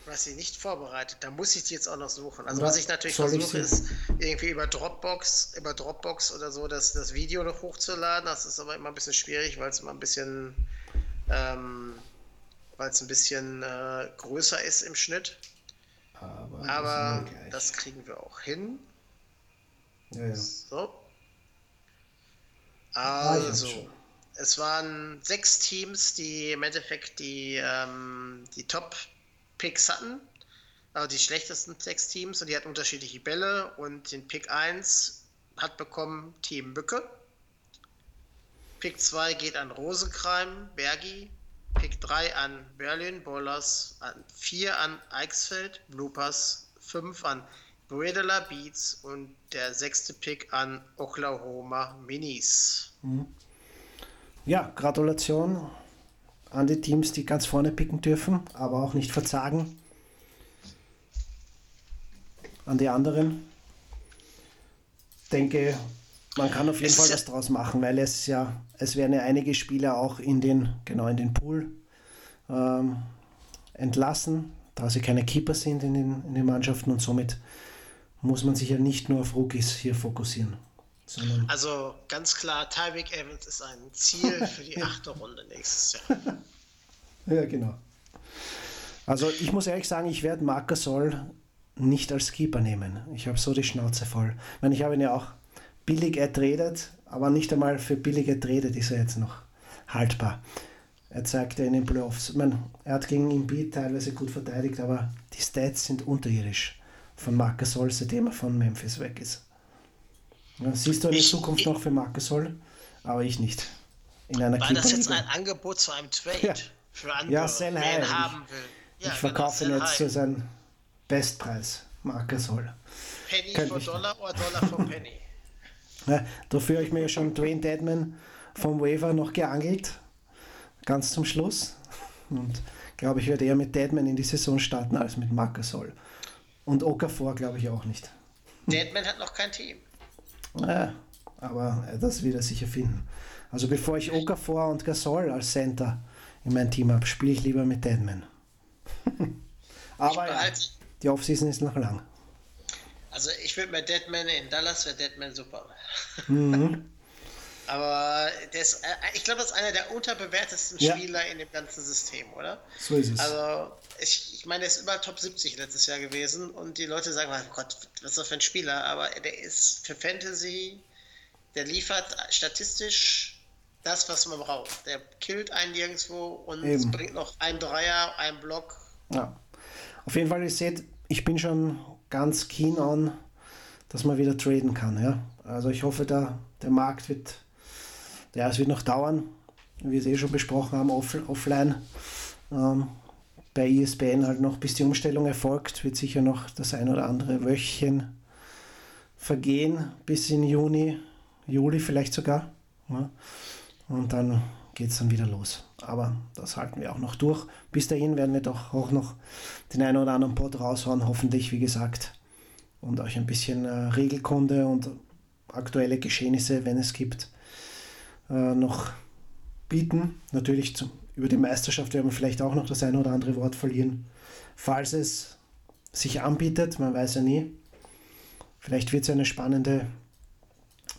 Du hast sie nicht vorbereitet. Da muss ich die jetzt auch noch suchen. Also was ich natürlich ich versuche, ist irgendwie über Dropbox, über Dropbox oder so, das, das Video noch hochzuladen. Das ist aber immer ein bisschen schwierig, weil es immer ein bisschen, ähm, weil es ein bisschen äh, größer ist im Schnitt. Aber, Aber das das kriegen wir auch hin. ja, ja. So. Ah, Also, schon. es waren sechs Teams, die im Endeffekt die, ähm, die Top-Picks hatten. Also die schlechtesten sechs Teams und die hatten unterschiedliche Bälle und den Pick 1 hat bekommen Team Bücke. Pick 2 geht an Rosenkreim, Bergi. Pick 3 an Berlin, Bollers. An 4 an Eichsfeld, Bloopers. 5 an Bredela Beats und der sechste Pick an Oklahoma Minis. ja, Gratulation an die Teams, die ganz vorne picken dürfen, aber auch nicht verzagen. An die anderen. Denke, man kann auf jeden Es Fall was draus machen, weil es ja, es werden ja einige Spieler auch in den, genau in den Pool ähm, entlassen, da sie keine Keeper sind in den, in den Mannschaften und somit muss man sich ja nicht nur auf Rookies hier fokussieren, Also ganz klar, Tyreek Evans ist ein Ziel für die <laughs> achte Runde nächstes Jahr. Ja, genau. Also ich muss ehrlich sagen, ich werde Marc Gasol nicht als Keeper nehmen. Ich habe so die Schnauze voll. Ich, meine, ich habe ihn ja auch billig ertradet, aber nicht einmal für billig ertradet ist er jetzt noch haltbar. Er zeigt ja in den Playoffs. Ich meine, er hat gegen Embiid teilweise gut verteidigt, aber die Stats sind unterirdisch von Marc Gasol, seitdem er von Memphis weg ist. Ja, siehst du eine Ich- Zukunft ich- noch für Marc Gasol? Aber ich nicht. In einer War das jetzt ein Angebot zu einem Trade Ja. für andere, Ja, sell high. haben will? Ja, ich verkaufe ihn jetzt sell zu high. seinem Bestpreis, Marc Gasol. Penny Könnte for Dollar oder Dollar for Penny. Ja, dafür habe ich mir ja schon Dwayne Deadman vom Waiver noch geangelt, ganz zum Schluss. Und glaube ich, werde eher mit Deadman in die Saison starten als mit Marc Gasol. Und Okafor glaube ich auch nicht. Deadman hat noch kein Team. Ja, aber äh, das wird er sicher finden. Also bevor ich Okafor und Gasol als Center in mein Team habe, spiele ich lieber mit Deadman. aber ja, die Offseason ist noch lang. Also ich würde mit Deadman in Dallas wäre Deadman super. Mhm. <laughs> Aber ist, äh, ich glaube, das ist einer der unterbewertesten Ja. Spieler in dem ganzen System, oder? So ist es. Also, ich, ich meine, der ist über Top 70 letztes Jahr gewesen und die Leute sagen, oh Gott, was ist das für ein Spieler? Aber der ist für Fantasy, der liefert statistisch das, was man braucht. Der killt einen nirgendwo und Eben. bringt noch einen Dreier, einen Block. Ja. Auf jeden Fall, ihr seht, ich bin schon ganz keen on, dass man wieder traden kann. Ja? Also ich hoffe, der, der Markt wird, ja, es wird noch dauern, wie wir es eh schon besprochen haben, off, offline. Ähm, bei ISBN halt noch, bis die Umstellung erfolgt, wird sicher noch das ein oder andere Wöchchen vergehen, bis in Juni, Juli vielleicht sogar. Ja? Und dann geht es dann wieder los. Aber das halten wir auch noch durch. Bis dahin werden wir doch auch noch den einen oder anderen Pod raushauen, hoffentlich, wie gesagt. Und euch ein bisschen äh, Regelkunde und aktuelle Geschehnisse, wenn es gibt, äh, noch bieten. Natürlich zum, über die Meisterschaft werden wir vielleicht auch noch das eine oder andere Wort verlieren. Falls es sich anbietet, man weiß ja nie. Vielleicht wird es eine spannende,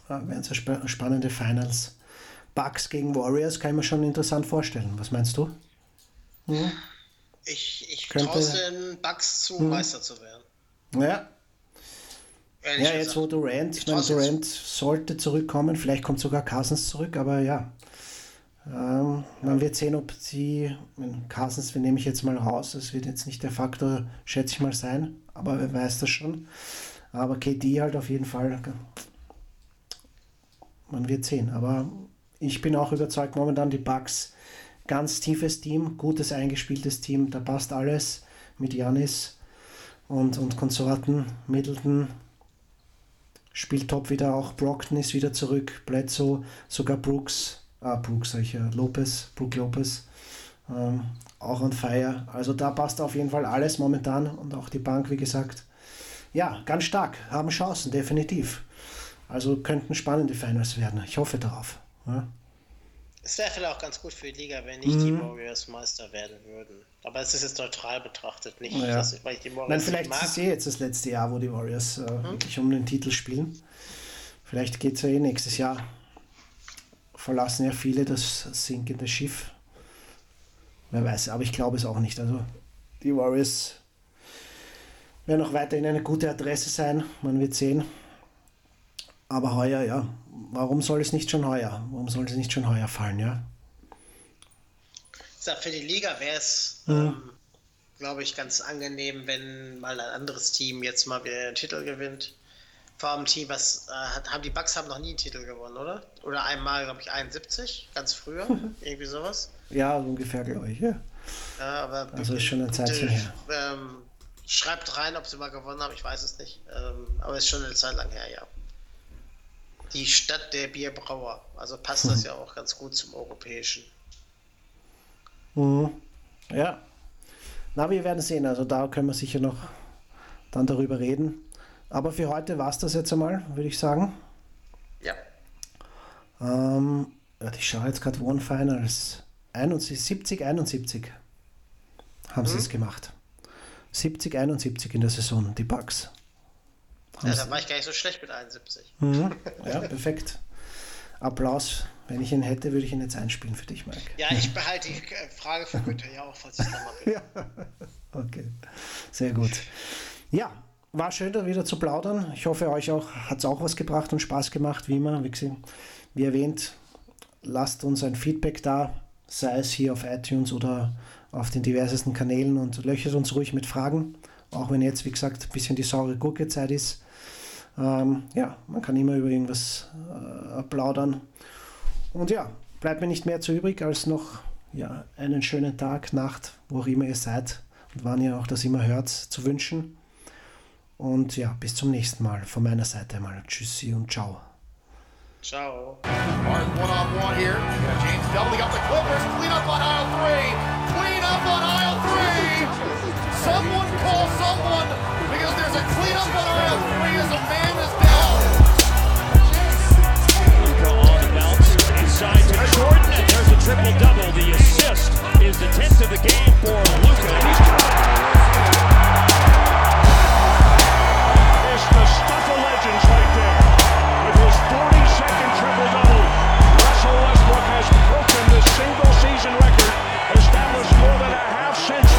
äh, werden es spa spannende Finals. Bucks gegen Warriors kann ich mir schon interessant vorstellen. Was meinst du? Ich, ich Könnte- traue den Bucks zu, Meister zu werden. Ja, Ehrlich ja jetzt gesagt. wo Durant, ich meine, jetzt. Durant sollte zurückkommen, vielleicht kommt sogar Cousins zurück, aber ja. Ähm, man wird sehen, ob Cousins, den nehme ich jetzt mal raus, das wird jetzt nicht der Faktor, schätze ich mal, sein, aber wer weiß das schon. Aber KD halt auf jeden Fall. Man wird sehen, aber ich bin auch überzeugt, momentan die Bucks, ganz tiefes Team, gutes eingespieltes Team, da passt alles mit Janis und, und Konsorten, Middleton, spielt top wieder auch. Brockton ist wieder zurück. Bledsoe, sogar Brooks, ah, Brooks, sag ich ja, Lopez, Brook Lopez, ähm, auch on fire. Also da passt auf jeden Fall alles momentan und auch die Bank, wie gesagt. Ja, ganz stark, haben Chancen, definitiv. Also könnten spannende Finals werden. Ich hoffe darauf. Ja. Es wäre vielleicht auch ganz gut für die Liga, wenn nicht die Warriors Meister werden würden. Aber es ist jetzt neutral betrachtet, nicht, Ja. dass ich, weil ich die Warriors Nein, nicht vielleicht mag. ist es eh jetzt das letzte Jahr, wo die Warriors äh, wirklich um den Titel spielen. Vielleicht geht es ja eh nächstes Jahr. Verlassen ja viele das sinkende Schiff. Wer weiß, aber ich glaube es auch nicht. Also die Warriors werden auch weiterhin eine gute Adresse sein. Man wird sehen. Aber heuer, ja. Warum soll es nicht schon heuer? Warum soll es nicht schon heuer fallen, ja? Sag, für die Liga wäre es, ähm, glaube ich, ganz angenehm, wenn mal ein anderes Team jetzt mal wieder den Titel gewinnt. Vor allem Team, was äh, hat, haben die Bucks haben noch nie einen Titel gewonnen, oder? Oder einmal, glaube ich, 71, ganz früher, <laughs> irgendwie sowas. Ja, ungefähr, glaube ich, ja. Ja, aber Also ist schon ein Zeitchen her. Ähm, schreibt rein, ob sie mal gewonnen haben, ich weiß es nicht. Ähm, aber ist schon eine Zeit lang her, ja. Die Stadt der Bierbrauer. Also passt das ja auch ganz gut zum europäischen. Mhm. Ja. Na, wir werden sehen. Also da können wir sicher noch dann darüber reden. Aber für heute war es das jetzt einmal, würde ich sagen. Ja. Ähm, ich schaue jetzt gerade One Finals. 71, 70, 71 haben sie es gemacht. 70, 71 in der Saison, die Bucks. Ja. Da war ich gar nicht so schlecht mit 71. Mhm. <laughs> Ja, perfekt. Applaus. Wenn ich ihn hätte, würde ich ihn jetzt einspielen für dich, Mike. Ja, ich behalte die äh, Frage für Günther ja auch, falls ich es dann mal bin. <laughs> Ja. Okay, sehr gut. Ja, war schön, da wieder zu plaudern. Ich hoffe, euch auch hat es auch was gebracht und Spaß gemacht, wie immer. Wie, gesehen, wie erwähnt, lasst uns ein Feedback da, sei es hier auf iTunes oder auf den diversesten Kanälen und löchert uns ruhig mit Fragen. Auch wenn jetzt, wie gesagt, ein bisschen die saure Gurkezeit ist. Ähm, ja, man kann immer über irgendwas äh, plaudern. Und ja, bleibt mir nicht mehr zu übrig, als noch ja, einen schönen Tag, Nacht, wo auch immer ihr seid und wann ihr auch das immer hört, zu wünschen. Und ja, bis zum nächsten Mal. Von meiner Seite mal. Tschüssi und ciao. Ciao. Martin one on one here. James doubling up the Clippers. Clean up on aisle three. Clean up on aisle three. Someone call someone to clean up on as a man is down. On the bounce inside to Jordan, and there's a triple double. The assist is the tenth of the game for Luka, stuff of legends right there. With his 42nd triple double, Russell Westbrook has broken the single season record established more than a half century.